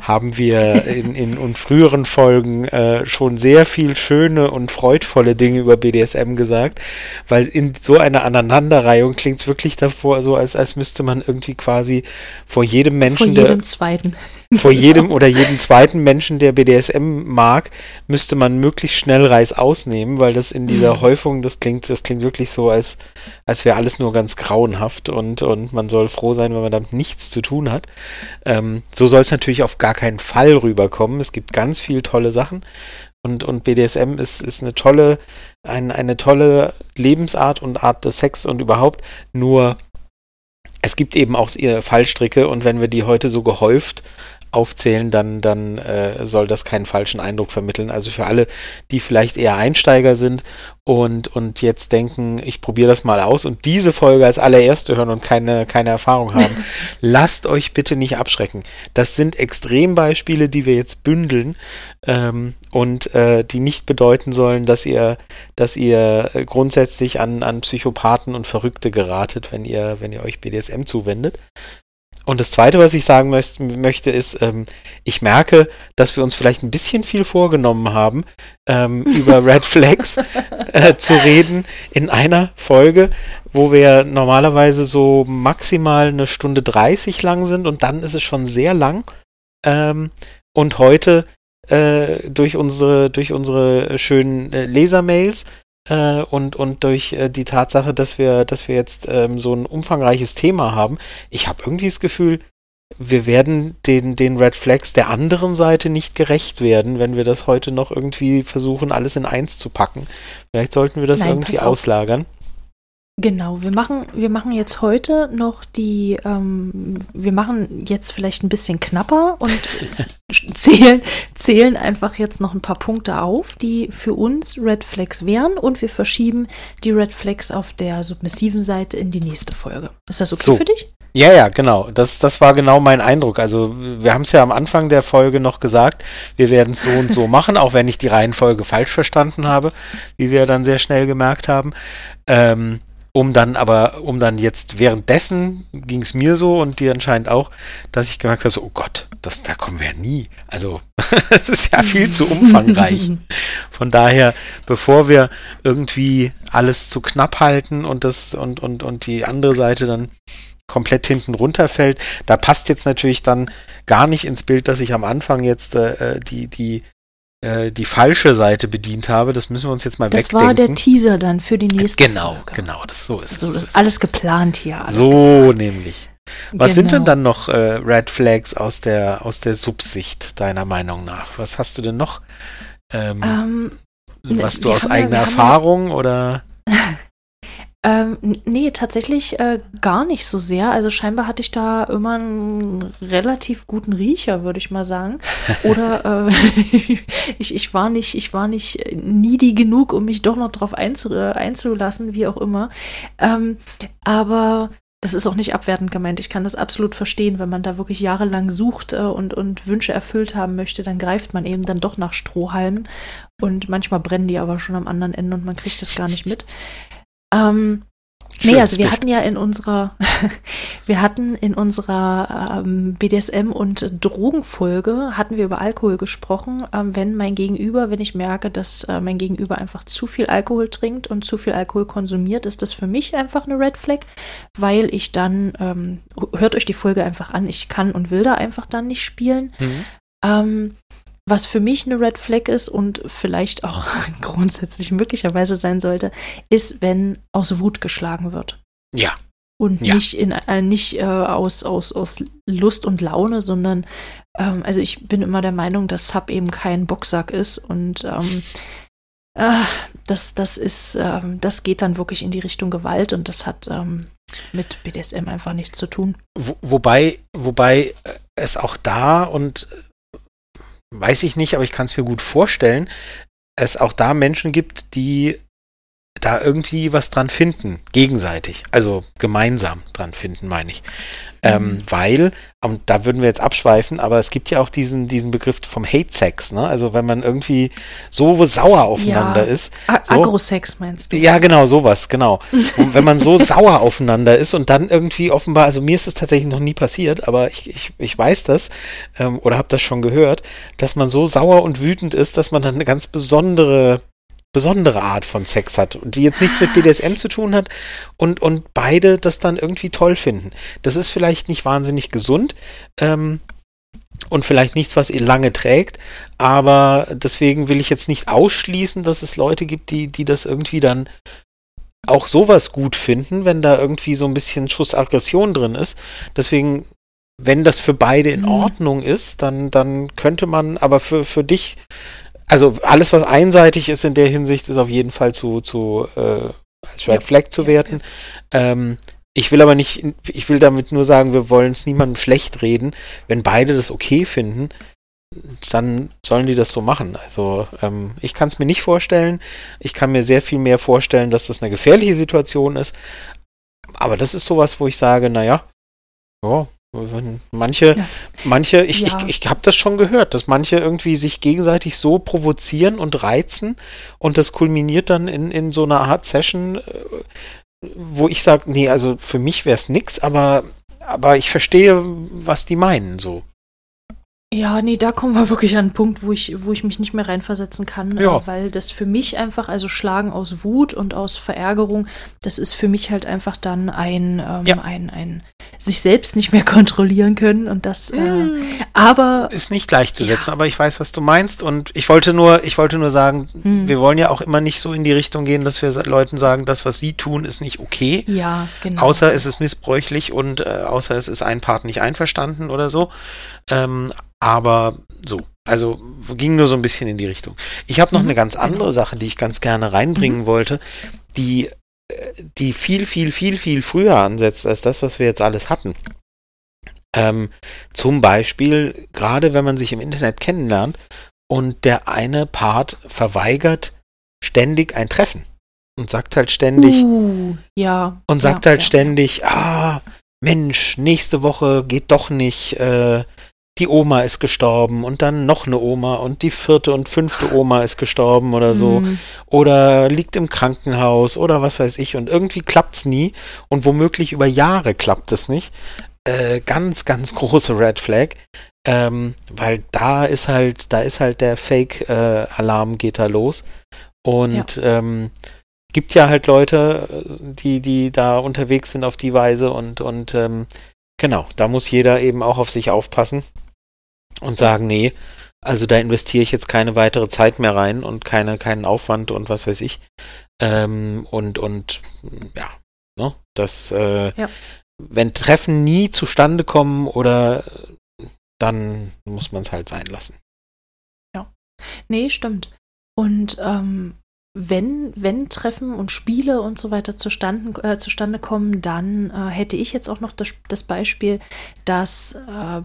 haben wir in, in, in früheren Folgen äh, schon sehr viel schöne und freudvolle Dinge über BDSM gesagt, weil in so einer Aneinanderreihung klingt es wirklich davor so, als, als müsste man irgendwie quasi vor jedem Menschen, vor jedem der, zweiten vor jedem oder jedem zweiten Menschen, der BDSM mag, müsste man möglichst schnell Reis ausnehmen, weil das in dieser mhm. Häufung, das klingt, das klingt wirklich so, als, als wäre alles nur ganz grauenhaft und, und man soll froh sein, wenn man damit nichts zu tun hat. Ähm, so soll es natürlich auf gar keinen Fall rüberkommen. Es gibt ganz viele tolle Sachen und, und BDSM ist, ist eine tolle, ein, eine tolle Lebensart und Art des Sex und überhaupt nur es gibt eben auch Fallstricke und wenn wir die heute so gehäuft aufzählen, dann, dann äh, soll das keinen falschen Eindruck vermitteln. Also für alle, die vielleicht eher Einsteiger sind und, und jetzt denken, ich probiere das mal aus und diese Folge als allererste hören und keine, keine Erfahrung haben, lasst euch bitte nicht abschrecken. Das sind Extrembeispiele, die wir jetzt bündeln ähm, und äh, die nicht bedeuten sollen, dass ihr, dass ihr grundsätzlich an, an Psychopathen und Verrückte geratet, wenn ihr, wenn ihr euch BDSM zuwendet. Und das Zweite, was ich sagen möcht, möchte, ist, ähm, ich merke, dass wir uns vielleicht ein bisschen viel vorgenommen haben, ähm, über Red Flags äh, zu reden in einer Folge, wo wir normalerweise so maximal eine Stunde 30 lang sind und dann ist es schon sehr lang. Ähm, und heute äh, durch unsere, durch unsere schönen äh, Lesermails äh, und, und durch äh, die Tatsache, dass wir, dass wir jetzt ähm, so ein umfangreiches Thema haben, ich habe irgendwie das Gefühl, wir werden den, den Red Flags der anderen Seite nicht gerecht werden, wenn wir das heute noch irgendwie versuchen, alles in eins zu packen. Vielleicht sollten wir das Nein, irgendwie auslagern. Genau, wir machen, wir machen jetzt heute noch die, ähm, wir machen jetzt vielleicht ein bisschen knapper und zählen, zählen einfach jetzt noch ein paar Punkte auf, die für uns Red Flags wären und wir verschieben die Red Flags auf der submissiven Seite in die nächste Folge. Ist das okay so. für dich? Ja, ja, genau. Das, das war genau mein Eindruck. Also wir haben es ja am Anfang der Folge noch gesagt, wir werden es so und so machen, auch wenn ich die Reihenfolge falsch verstanden habe, wie wir dann sehr schnell gemerkt haben. Ähm, um dann aber, um dann jetzt währenddessen ging es mir so und dir anscheinend auch, dass ich gemerkt habe, so, oh Gott, das, da kommen wir ja nie. Also es ist ja viel zu umfangreich. Von daher, bevor wir irgendwie alles zu knapp halten und das und, und, und die andere Seite dann komplett hinten runterfällt, da passt jetzt natürlich dann gar nicht ins Bild, dass ich am Anfang jetzt äh, die, die äh, die falsche Seite bedient habe. Das müssen wir uns jetzt mal das wegdenken. Das war der Teaser dann für die nächste Genau, Folge. genau, das so ist so, das ist alles geplant hier. Alles so geplant. nämlich. Was genau. sind denn dann noch äh, Red Flags aus der, aus der Subsicht, deiner Meinung nach? Was hast du denn noch? Ähm, um, ähm, was du aus eigener Erfahrung oder? Ähm, nee, tatsächlich äh, gar nicht so sehr. Also scheinbar hatte ich da immer einen relativ guten Riecher, würde ich mal sagen. Oder äh, ich, ich war nicht, ich war nicht needy genug, um mich doch noch drauf einzu einzulassen, wie auch immer. Ähm, aber das ist auch nicht abwertend gemeint. Ich kann das absolut verstehen, wenn man da wirklich jahrelang sucht äh, und, und Wünsche erfüllt haben möchte, dann greift man eben dann doch nach Strohhalmen. Und manchmal brennen die aber schon am anderen Ende und man kriegt das gar nicht mit. Ähm, nee, also wir hatten ja in unserer, wir hatten in unserer ähm, BDSM und Drogenfolge hatten wir über Alkohol gesprochen. Ähm, wenn mein Gegenüber, wenn ich merke, dass äh, mein Gegenüber einfach zu viel Alkohol trinkt und zu viel Alkohol konsumiert, ist das für mich einfach eine Red Flag, weil ich dann, ähm, hört euch die Folge einfach an, ich kann und will da einfach dann nicht spielen. Mhm. Was für mich eine Red Flag ist und vielleicht auch grundsätzlich möglicherweise sein sollte, ist, wenn aus Wut geschlagen wird. Ja. Und ja. nicht, in, äh, nicht äh, aus, aus, aus Lust und Laune, sondern ähm, also ich bin immer der Meinung, dass Sub eben kein Boxsack ist und ähm, äh, das, das ist, ähm, das geht dann wirklich in die Richtung Gewalt und das hat ähm, mit BDSM einfach nichts zu tun. Wo, wobei, wobei es auch da und weiß ich nicht, aber ich kann es mir gut vorstellen, es auch da Menschen gibt, die da irgendwie was dran finden, gegenseitig, also gemeinsam dran finden, meine ich. Ähm, mhm. weil, und da würden wir jetzt abschweifen, aber es gibt ja auch diesen, diesen Begriff vom Hate Sex, ne? Also wenn man irgendwie so sauer aufeinander ja. ist. So, Agrosex meinst du? Ja, genau, sowas, genau. und wenn man so sauer aufeinander ist und dann irgendwie offenbar, also mir ist es tatsächlich noch nie passiert, aber ich, ich, ich weiß das ähm, oder habe das schon gehört, dass man so sauer und wütend ist, dass man dann eine ganz besondere besondere Art von Sex hat und die jetzt nichts mit BDSM zu tun hat und, und beide das dann irgendwie toll finden. Das ist vielleicht nicht wahnsinnig gesund ähm, und vielleicht nichts, was ihr lange trägt, aber deswegen will ich jetzt nicht ausschließen, dass es Leute gibt, die, die das irgendwie dann auch sowas gut finden, wenn da irgendwie so ein bisschen Schuss Aggression drin ist. Deswegen wenn das für beide in mhm. Ordnung ist, dann, dann könnte man, aber für, für dich also alles, was einseitig ist in der Hinsicht, ist auf jeden Fall zu, zu äh, als Red Flag zu werten. Ähm, Ich will aber nicht, ich will damit nur sagen, wir wollen es niemandem schlecht reden. Wenn beide das okay finden, dann sollen die das so machen. Also ähm, ich kann es mir nicht vorstellen. Ich kann mir sehr viel mehr vorstellen, dass das eine gefährliche Situation ist. Aber das ist sowas, wo ich sage, naja, ja, manche, ja. manche, ich, ja. ich, ich habe das schon gehört, dass manche irgendwie sich gegenseitig so provozieren und reizen und das kulminiert dann in, in so einer Art Session, äh, wo ich sage, nee, also für mich wäre es nix, aber, aber ich verstehe, was die meinen so. Ja, nee, da kommen wir wirklich an einen Punkt, wo ich, wo ich mich nicht mehr reinversetzen kann, ja. äh, weil das für mich einfach, also Schlagen aus Wut und aus Verärgerung, das ist für mich halt einfach dann ein, ähm, ja. ein, ein sich selbst nicht mehr kontrollieren können und das, äh, hm. aber. Ist nicht gleichzusetzen, ja. aber ich weiß, was du meinst und ich wollte nur, ich wollte nur sagen, hm. wir wollen ja auch immer nicht so in die Richtung gehen, dass wir Leuten sagen, das, was sie tun, ist nicht okay. Ja, genau. Außer es ist missbräuchlich und äh, außer es ist ein Part nicht einverstanden oder so. Ähm, aber so, also ging nur so ein bisschen in die Richtung. Ich habe noch mhm. eine ganz andere genau. Sache, die ich ganz gerne reinbringen mhm. wollte, die, äh, die viel, viel, viel, viel früher ansetzt als das, was wir jetzt alles hatten. Ähm, zum Beispiel, gerade wenn man sich im Internet kennenlernt und der eine Part verweigert ständig ein Treffen und sagt halt ständig, uh, ja, und sagt ja, halt ja, ständig, ah, Mensch, nächste Woche geht doch nicht, äh, die Oma ist gestorben und dann noch eine Oma und die vierte und fünfte Oma ist gestorben oder so mhm. oder liegt im Krankenhaus oder was weiß ich und irgendwie klappt's nie und womöglich über Jahre klappt es nicht. Äh, ganz, ganz große Red Flag, ähm, weil da ist halt, da ist halt der Fake-Alarm äh, geht da los und ja. ähm, gibt ja halt Leute, die, die da unterwegs sind auf die Weise und, und ähm, genau, da muss jeder eben auch auf sich aufpassen und sagen, nee, also da investiere ich jetzt keine weitere Zeit mehr rein und keine, keinen Aufwand und was weiß ich. Ähm, und, und ja, ne, das, äh, ja. wenn Treffen nie zustande kommen oder dann muss man es halt sein lassen. Ja. Nee, stimmt. Und ähm, wenn, wenn Treffen und Spiele und so weiter zustande, äh, zustande kommen, dann äh, hätte ich jetzt auch noch das, das Beispiel, dass äh,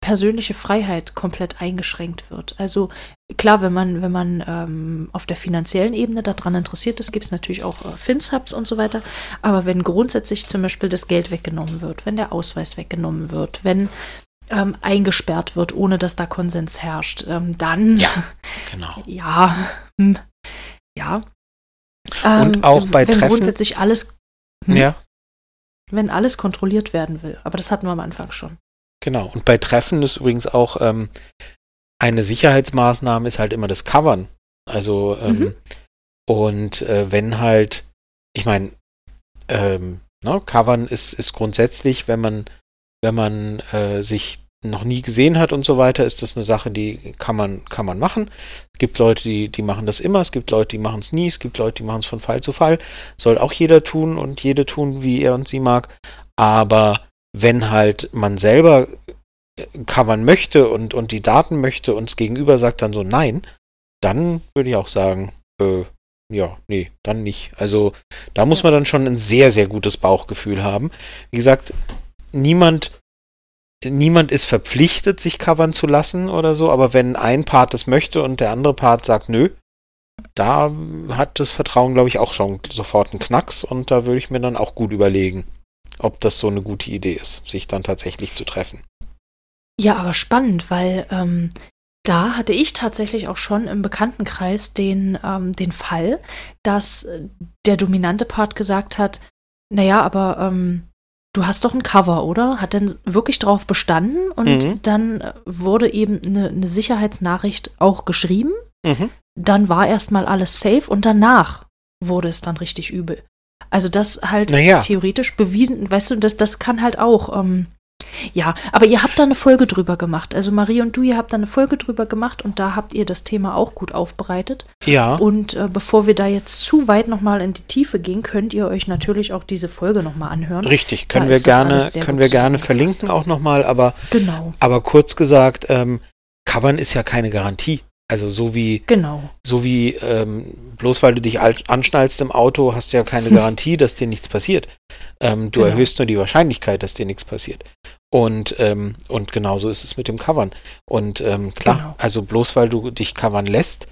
persönliche Freiheit komplett eingeschränkt wird. Also klar, wenn man, wenn man ähm, auf der finanziellen Ebene daran interessiert ist, gibt es natürlich auch äh, Finsubs und so weiter. Aber wenn grundsätzlich zum Beispiel das Geld weggenommen wird, wenn der Ausweis weggenommen wird, wenn ähm, eingesperrt wird, ohne dass da Konsens herrscht, ähm, dann ja, genau. ja, hm, ja. Und ähm, auch bei wenn Treffen. grundsätzlich alles. Hm, ja. Wenn alles kontrolliert werden will. Aber das hatten wir am Anfang schon. Genau. Und bei Treffen ist übrigens auch ähm, eine Sicherheitsmaßnahme ist halt immer das Covern. Also, ähm, mhm. und äh, wenn halt, ich meine, ähm, ne, Covern ist, ist grundsätzlich, wenn man, wenn man äh, sich noch nie gesehen hat und so weiter, ist das eine Sache, die kann man, kann man machen. Es gibt Leute, die, die machen das immer, es gibt Leute, die machen es nie, es gibt Leute, die machen es von Fall zu Fall. Soll auch jeder tun und jede tun, wie er und sie mag. Aber wenn halt man selber äh, covern möchte und, und die Daten möchte und das Gegenüber sagt dann so nein, dann würde ich auch sagen, äh, ja, nee, dann nicht. Also da muss man dann schon ein sehr, sehr gutes Bauchgefühl haben. Wie gesagt, niemand niemand ist verpflichtet, sich covern zu lassen oder so, aber wenn ein Part das möchte und der andere Part sagt nö, da hat das Vertrauen, glaube ich, auch schon sofort einen Knacks und da würde ich mir dann auch gut überlegen, ob das so eine gute Idee ist, sich dann tatsächlich zu treffen. Ja, aber spannend, weil ähm, da hatte ich tatsächlich auch schon im Bekanntenkreis den, ähm, den Fall, dass der dominante Part gesagt hat, naja, aber ähm, du hast doch ein Cover, oder? Hat dann wirklich drauf bestanden und mhm. dann wurde eben eine, eine Sicherheitsnachricht auch geschrieben. Mhm. Dann war erstmal alles safe und danach wurde es dann richtig übel. Also das halt naja. theoretisch bewiesen, weißt du, das, das kann halt auch ähm, ja, aber ihr habt da eine Folge drüber gemacht. Also Marie und du, ihr habt da eine Folge drüber gemacht und da habt ihr das Thema auch gut aufbereitet. Ja. Und äh, bevor wir da jetzt zu weit nochmal in die Tiefe gehen, könnt ihr euch natürlich auch diese Folge nochmal anhören. Richtig, können da wir gerne, können wir gerne verlinken auch nochmal, aber, genau. aber kurz gesagt, ähm, Covern ist ja keine Garantie. Also so wie, Genau. so wie ähm, bloß weil du dich al- anschnallst im Auto, hast du ja keine Garantie, dass dir nichts passiert. Ähm, du Genau. erhöhst nur die Wahrscheinlichkeit, dass dir nichts passiert. Und, ähm, und genauso ist es mit dem Covern. Und ähm, klar, Genau. also bloß weil du dich covern lässt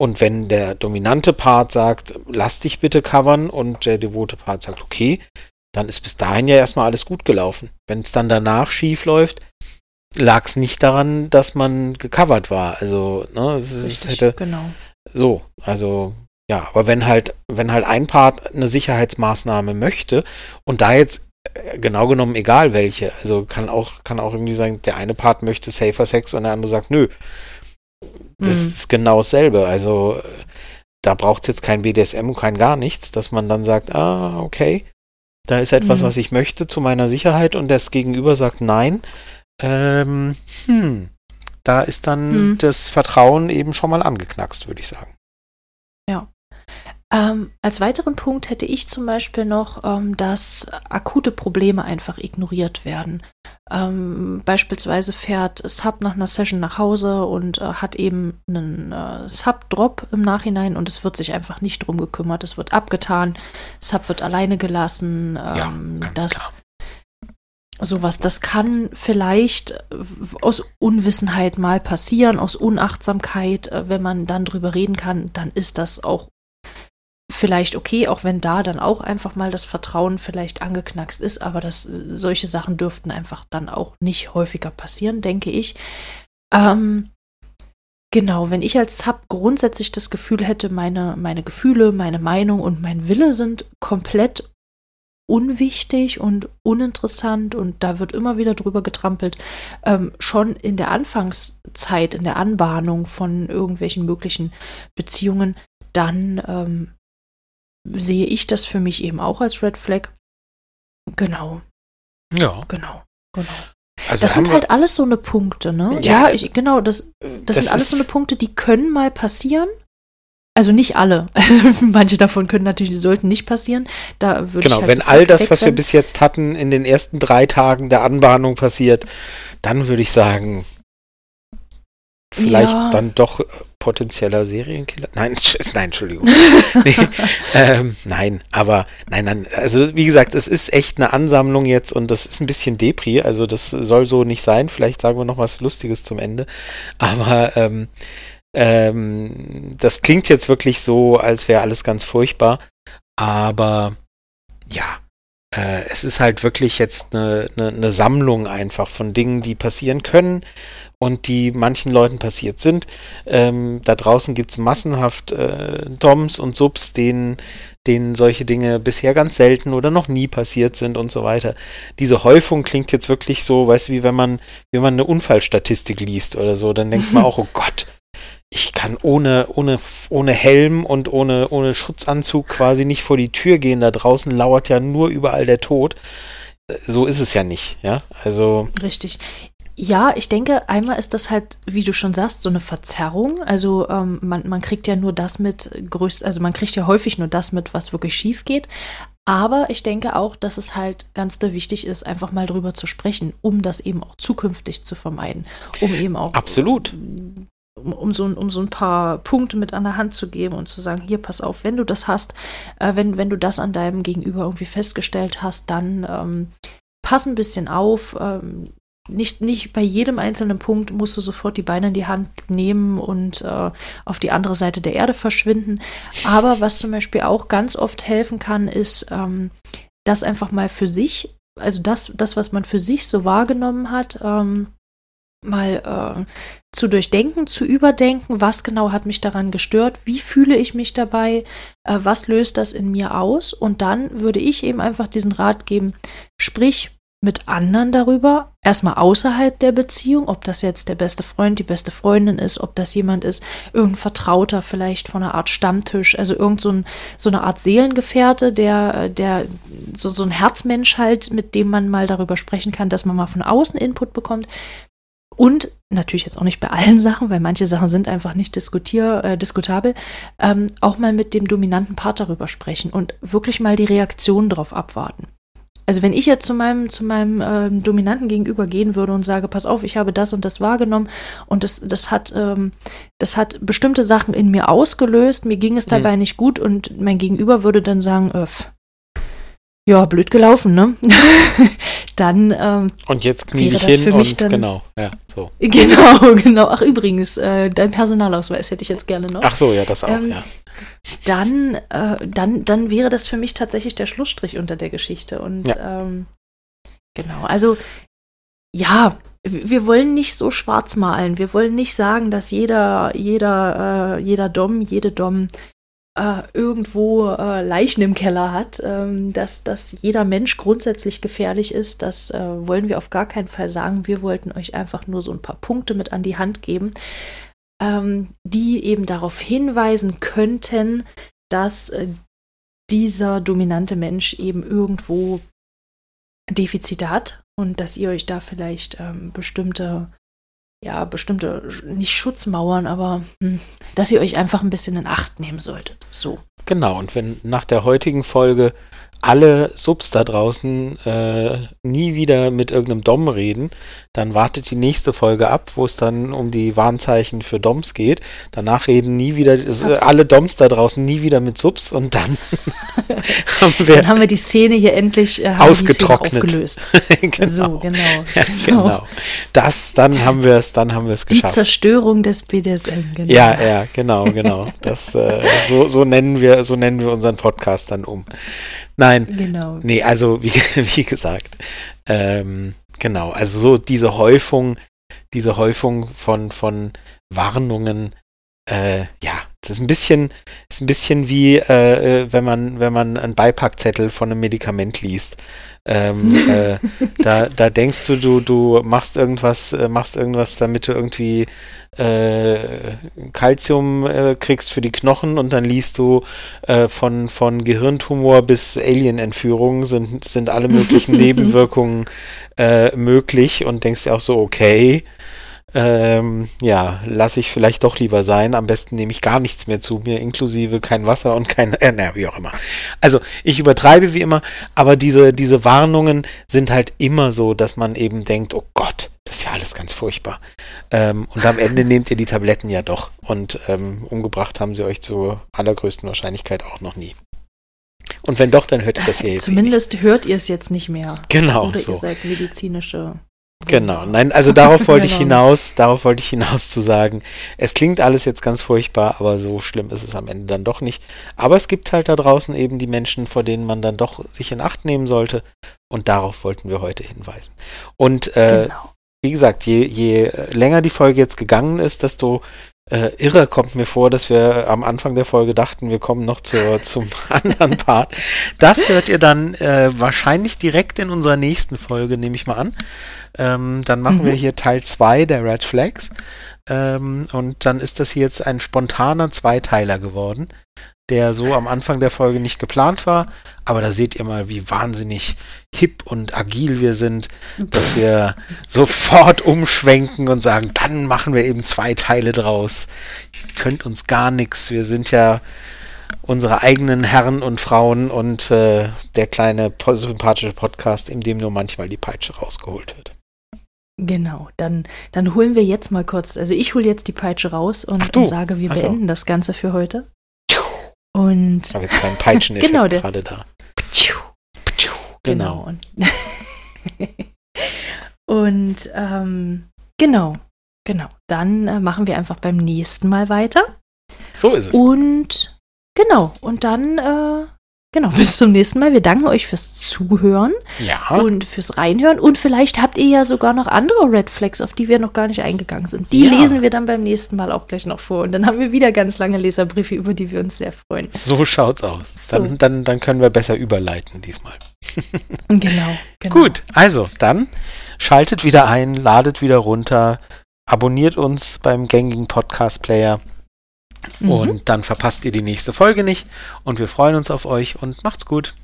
und wenn der dominante Part sagt, lass dich bitte covern und der devote Part sagt, okay, dann ist bis dahin ja erstmal alles gut gelaufen. Wenn es dann danach schief läuft, lag es nicht daran, dass man gecovert war. Also, ne, es Richtig, hätte genau. so, also ja, aber wenn halt, wenn halt ein Part eine Sicherheitsmaßnahme möchte und da jetzt äh, genau genommen egal welche, also kann auch, kann auch irgendwie sagen, der eine Part möchte Safer Sex und der andere sagt, nö. Das Mhm. ist genau dasselbe. Also äh, da braucht es jetzt kein BDSM und kein gar nichts, dass man dann sagt, ah, okay, da ist etwas, Mhm. was ich möchte zu meiner Sicherheit und das Gegenüber sagt nein. Ähm, hm, da ist dann Mhm. das Vertrauen eben schon mal angeknackst, würde ich sagen. Ähm, als weiteren Punkt hätte ich zum Beispiel noch, ähm, dass akute Probleme einfach ignoriert werden. Ähm, beispielsweise fährt Sub nach einer Session nach Hause und äh, hat eben einen äh, Sub-Drop im Nachhinein und es wird sich einfach nicht drum gekümmert. Es wird abgetan, Sub wird alleine gelassen. Ja, Ähm, ganz das, klar. Sowas, das kann vielleicht äh, aus Unwissenheit mal passieren, aus Unachtsamkeit. Äh, Wenn man dann drüber reden kann, dann ist das auch vielleicht okay, auch wenn da dann auch einfach mal das Vertrauen vielleicht angeknackst ist, aber das, äh, solche Sachen dürften einfach dann auch nicht häufiger passieren, denke ich. Ähm, genau, wenn ich als Sub grundsätzlich das Gefühl hätte, meine, meine Gefühle, meine Meinung und mein Wille sind komplett unwichtig und uninteressant und da wird immer wieder drüber getrampelt. Ähm, schon in der Anfangszeit, in der Anbahnung von irgendwelchen möglichen Beziehungen, dann ähm, sehe ich das für mich eben auch als Red Flag. Genau, Ja. genau, genau. Also Das sind halt alles so eine Punkte, ne? Ja, Ja, ich, genau, das, wir, das, sind alles so eine Punkte, die können mal passieren. Also nicht alle. Manche davon können natürlich, die sollten nicht passieren. Da würde Genau, ich halt wenn all das, was wir bis jetzt hatten, in den ersten drei Tagen der Anbahnung passiert, dann würde ich sagen, vielleicht Ja. dann doch äh, potenzieller Serienkiller. Nein, nein, Entschuldigung. nee, ähm, nein, aber nein, nein. Also wie gesagt, es ist echt eine Ansammlung jetzt und das ist ein bisschen Depri. Also das soll so nicht sein. Vielleicht sagen wir noch was Lustiges zum Ende. Aber ähm, ähm, das klingt jetzt wirklich so, als wäre alles ganz furchtbar. Aber ja, äh, es ist halt wirklich jetzt eine, eine, eine Sammlung einfach von Dingen, die passieren können und die manchen Leuten passiert sind. Ähm, da draußen gibt es massenhaft äh, Doms und Subs, denen, denen solche Dinge bisher ganz selten oder noch nie passiert sind und so weiter. Diese Häufung klingt jetzt wirklich so, weißt du, wie wenn man, wie man eine Unfallstatistik liest oder so, dann denkt man auch, oh Gott, ich kann ohne, ohne, ohne Helm und ohne, ohne Schutzanzug quasi nicht vor die Tür gehen. Da draußen lauert ja nur überall der Tod. So ist es ja nicht, ja. Also, Richtig. Ja, ich denke, einmal ist das halt, wie du schon sagst, so eine Verzerrung. Also ähm, man, man kriegt ja nur das mit, größt, also man kriegt ja häufig nur das mit, was wirklich schief geht. Aber ich denke auch, dass es halt ganz wichtig ist, einfach mal drüber zu sprechen, um das eben auch zukünftig zu vermeiden. Um eben auch Absolut. Um, um, so, ein- um so ein paar Punkte mit an der Hand zu geben und zu sagen, hier, pass auf, wenn du das hast, äh, wenn, wenn du das an deinem Gegenüber irgendwie festgestellt hast, dann ähm, pass ein bisschen auf. Ähm, nicht, nicht bei jedem einzelnen Punkt musst du sofort die Beine in die Hand nehmen und äh, auf die andere Seite der Erde verschwinden. Aber was zum Beispiel auch ganz oft helfen kann, ist, ähm, das einfach mal für sich, also das, das, was man für sich so wahrgenommen hat, ähm, mal äh, zu durchdenken, zu überdenken, was genau hat mich daran gestört, wie fühle ich mich dabei, äh, was löst das in mir aus und dann würde ich eben einfach diesen Rat geben, sprich mit anderen darüber, erstmal außerhalb der Beziehung, ob das jetzt der beste Freund, die beste Freundin ist, ob das jemand ist, irgendein Vertrauter vielleicht von einer Art Stammtisch, also irgend so, ein, so eine Art Seelengefährte, der, der so, so ein Herzmensch halt, mit dem man mal darüber sprechen kann, dass man mal von außen Input bekommt. Und natürlich jetzt auch nicht bei allen Sachen, weil manche Sachen sind einfach nicht diskutier, äh, diskutabel, ähm, auch mal mit dem dominanten Part darüber sprechen und wirklich mal die Reaktion darauf abwarten. Also wenn ich jetzt zu meinem, zu meinem ähm, Dominanten gegenüber gehen würde und sage, pass auf, ich habe das und das wahrgenommen und das, das hat, ähm, das hat bestimmte Sachen in mir ausgelöst, mir ging es dabei mhm. nicht gut und mein Gegenüber würde dann sagen, öff, ja, blöd gelaufen, ne? dann. Ähm, und jetzt knie dich hin und dann, genau, ja, so. Genau, genau. Ach, übrigens, äh, dein Personalausweis hätte ich jetzt gerne noch. Ach so, ja, das auch, ähm, ja. Dann, äh, dann, dann wäre das für mich tatsächlich der Schlussstrich unter der Geschichte. Und ja. ähm, genau, also ja, wir wollen nicht so schwarz malen. Wir wollen nicht sagen, dass jeder, jeder, äh, jeder Dom, jede Dom äh, irgendwo äh, Leichen im Keller hat, ähm, dass, dass jeder Mensch grundsätzlich gefährlich ist, das äh, wollen wir auf gar keinen Fall sagen. Wir wollten euch einfach nur so ein paar Punkte mit an die Hand geben, ähm, die eben darauf hinweisen könnten, dass äh, dieser dominante Mensch eben irgendwo Defizite hat und dass ihr euch da vielleicht ähm, bestimmte ja, bestimmte, nicht Schutzmauern, aber hm, dass ihr euch einfach ein bisschen in Acht nehmen solltet. So. Genau, und wenn nach der heutigen Folge alle Subs da draußen äh, nie wieder mit irgendeinem Dom reden, dann wartet die nächste Folge ab, wo es dann um die Warnzeichen für Doms geht. Danach reden nie wieder äh, alle Doms da draußen nie wieder mit Subs und dann haben wir dann haben wir die Szene hier endlich äh, ausgetrocknet aufgelöst. genau. So, genau. Ja, genau. genau. Das dann haben wir es, dann haben wir es geschafft. Die Zerstörung des BDSM. Genau. Ja, ja, genau, genau. Das äh, so, so nennen wir so nennen wir unseren Podcast dann um. Nein. Genau. Nee, also wie, wie gesagt, ähm, genau, also so diese Häufung, diese Häufung von, von Warnungen, äh, ja, das ist ein bisschen, ist ein bisschen wie, äh, äh wenn man, wenn man einen Beipackzettel von einem Medikament liest. Ähm, äh, da, da denkst du, du, du machst irgendwas, äh, machst irgendwas, damit du irgendwie Calcium äh, kriegst für die Knochen und dann liest du von, von Gehirntumor bis Alien-Entführung sind, sind alle möglichen Nebenwirkungen möglich und denkst dir auch so, okay, ähm, ja, lasse ich vielleicht doch lieber sein. Am besten nehme ich gar nichts mehr zu mir, inklusive kein Wasser und kein, äh, na, wie auch immer. Also ich übertreibe wie immer, aber diese, diese Warnungen sind halt immer so, dass man eben denkt, oh Gott, das ist ja alles ganz furchtbar. Ähm, und am Ende nehmt ihr die Tabletten ja doch. Und ähm, umgebracht haben sie euch zur allergrößten Wahrscheinlichkeit auch noch nie. Und wenn doch, dann hört ihr das ja jetzt. Eh Zumindest eh hört ihr es jetzt nicht mehr. Genau. Oder so. ihr seid medizinische Genau, nein, also darauf wollte ich genau. hinaus, darauf wollte ich hinaus zu sagen, es klingt alles jetzt ganz furchtbar, aber so schlimm ist es am Ende dann doch nicht. Aber es gibt halt da draußen eben die Menschen, vor denen man dann doch sich in Acht nehmen sollte und darauf wollten wir heute hinweisen. Und äh, genau. wie gesagt, je, je länger die Folge jetzt gegangen ist, desto äh, irre kommt mir vor, dass wir am Anfang der Folge dachten, wir kommen noch zur, zum anderen Part. Das hört ihr dann äh, wahrscheinlich direkt in unserer nächsten Folge, nehme ich mal an. Ähm, dann machen mhm. wir hier Teil 2 der Red Flags. Ähm, und dann ist das hier jetzt ein spontaner Zweiteiler geworden, der so am Anfang der Folge nicht geplant war. Aber da seht ihr mal, wie wahnsinnig hip und agil wir sind, dass wir sofort umschwenken und sagen, dann machen wir eben zwei Teile draus. Ihr könnt uns gar nichts. Wir sind ja unsere eigenen Herren und Frauen und äh, der kleine sympathische Podcast, in dem nur manchmal die Peitsche rausgeholt wird. Genau, dann, dann holen wir jetzt mal kurz, also ich hole jetzt die Peitsche raus und, und sage, wir also. beenden das Ganze für heute. Und. Ich habe jetzt keinen Peitscheneffekt genau, gerade da. Genau. genau. Und, und ähm, genau, genau. Dann äh, machen wir einfach beim nächsten Mal weiter. So ist es. Und genau, und dann äh, Genau, bis zum nächsten Mal. Wir danken euch fürs Zuhören ja. und fürs Reinhören. Und vielleicht habt ihr ja sogar noch andere Red Flags, auf die wir noch gar nicht eingegangen sind. Die ja. lesen wir dann beim nächsten Mal auch gleich noch vor. Und dann haben wir wieder ganz lange Leserbriefe, über die wir uns sehr freuen. So schaut's aus. Dann, so. dann, dann können wir besser überleiten diesmal. genau, genau. Gut, also dann schaltet wieder ein, ladet wieder runter, abonniert uns beim gängigen Podcast-Player. Mhm. Und dann verpasst ihr die nächste Folge nicht. Und wir freuen uns auf euch und macht's gut.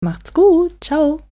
Macht's gut. Ciao.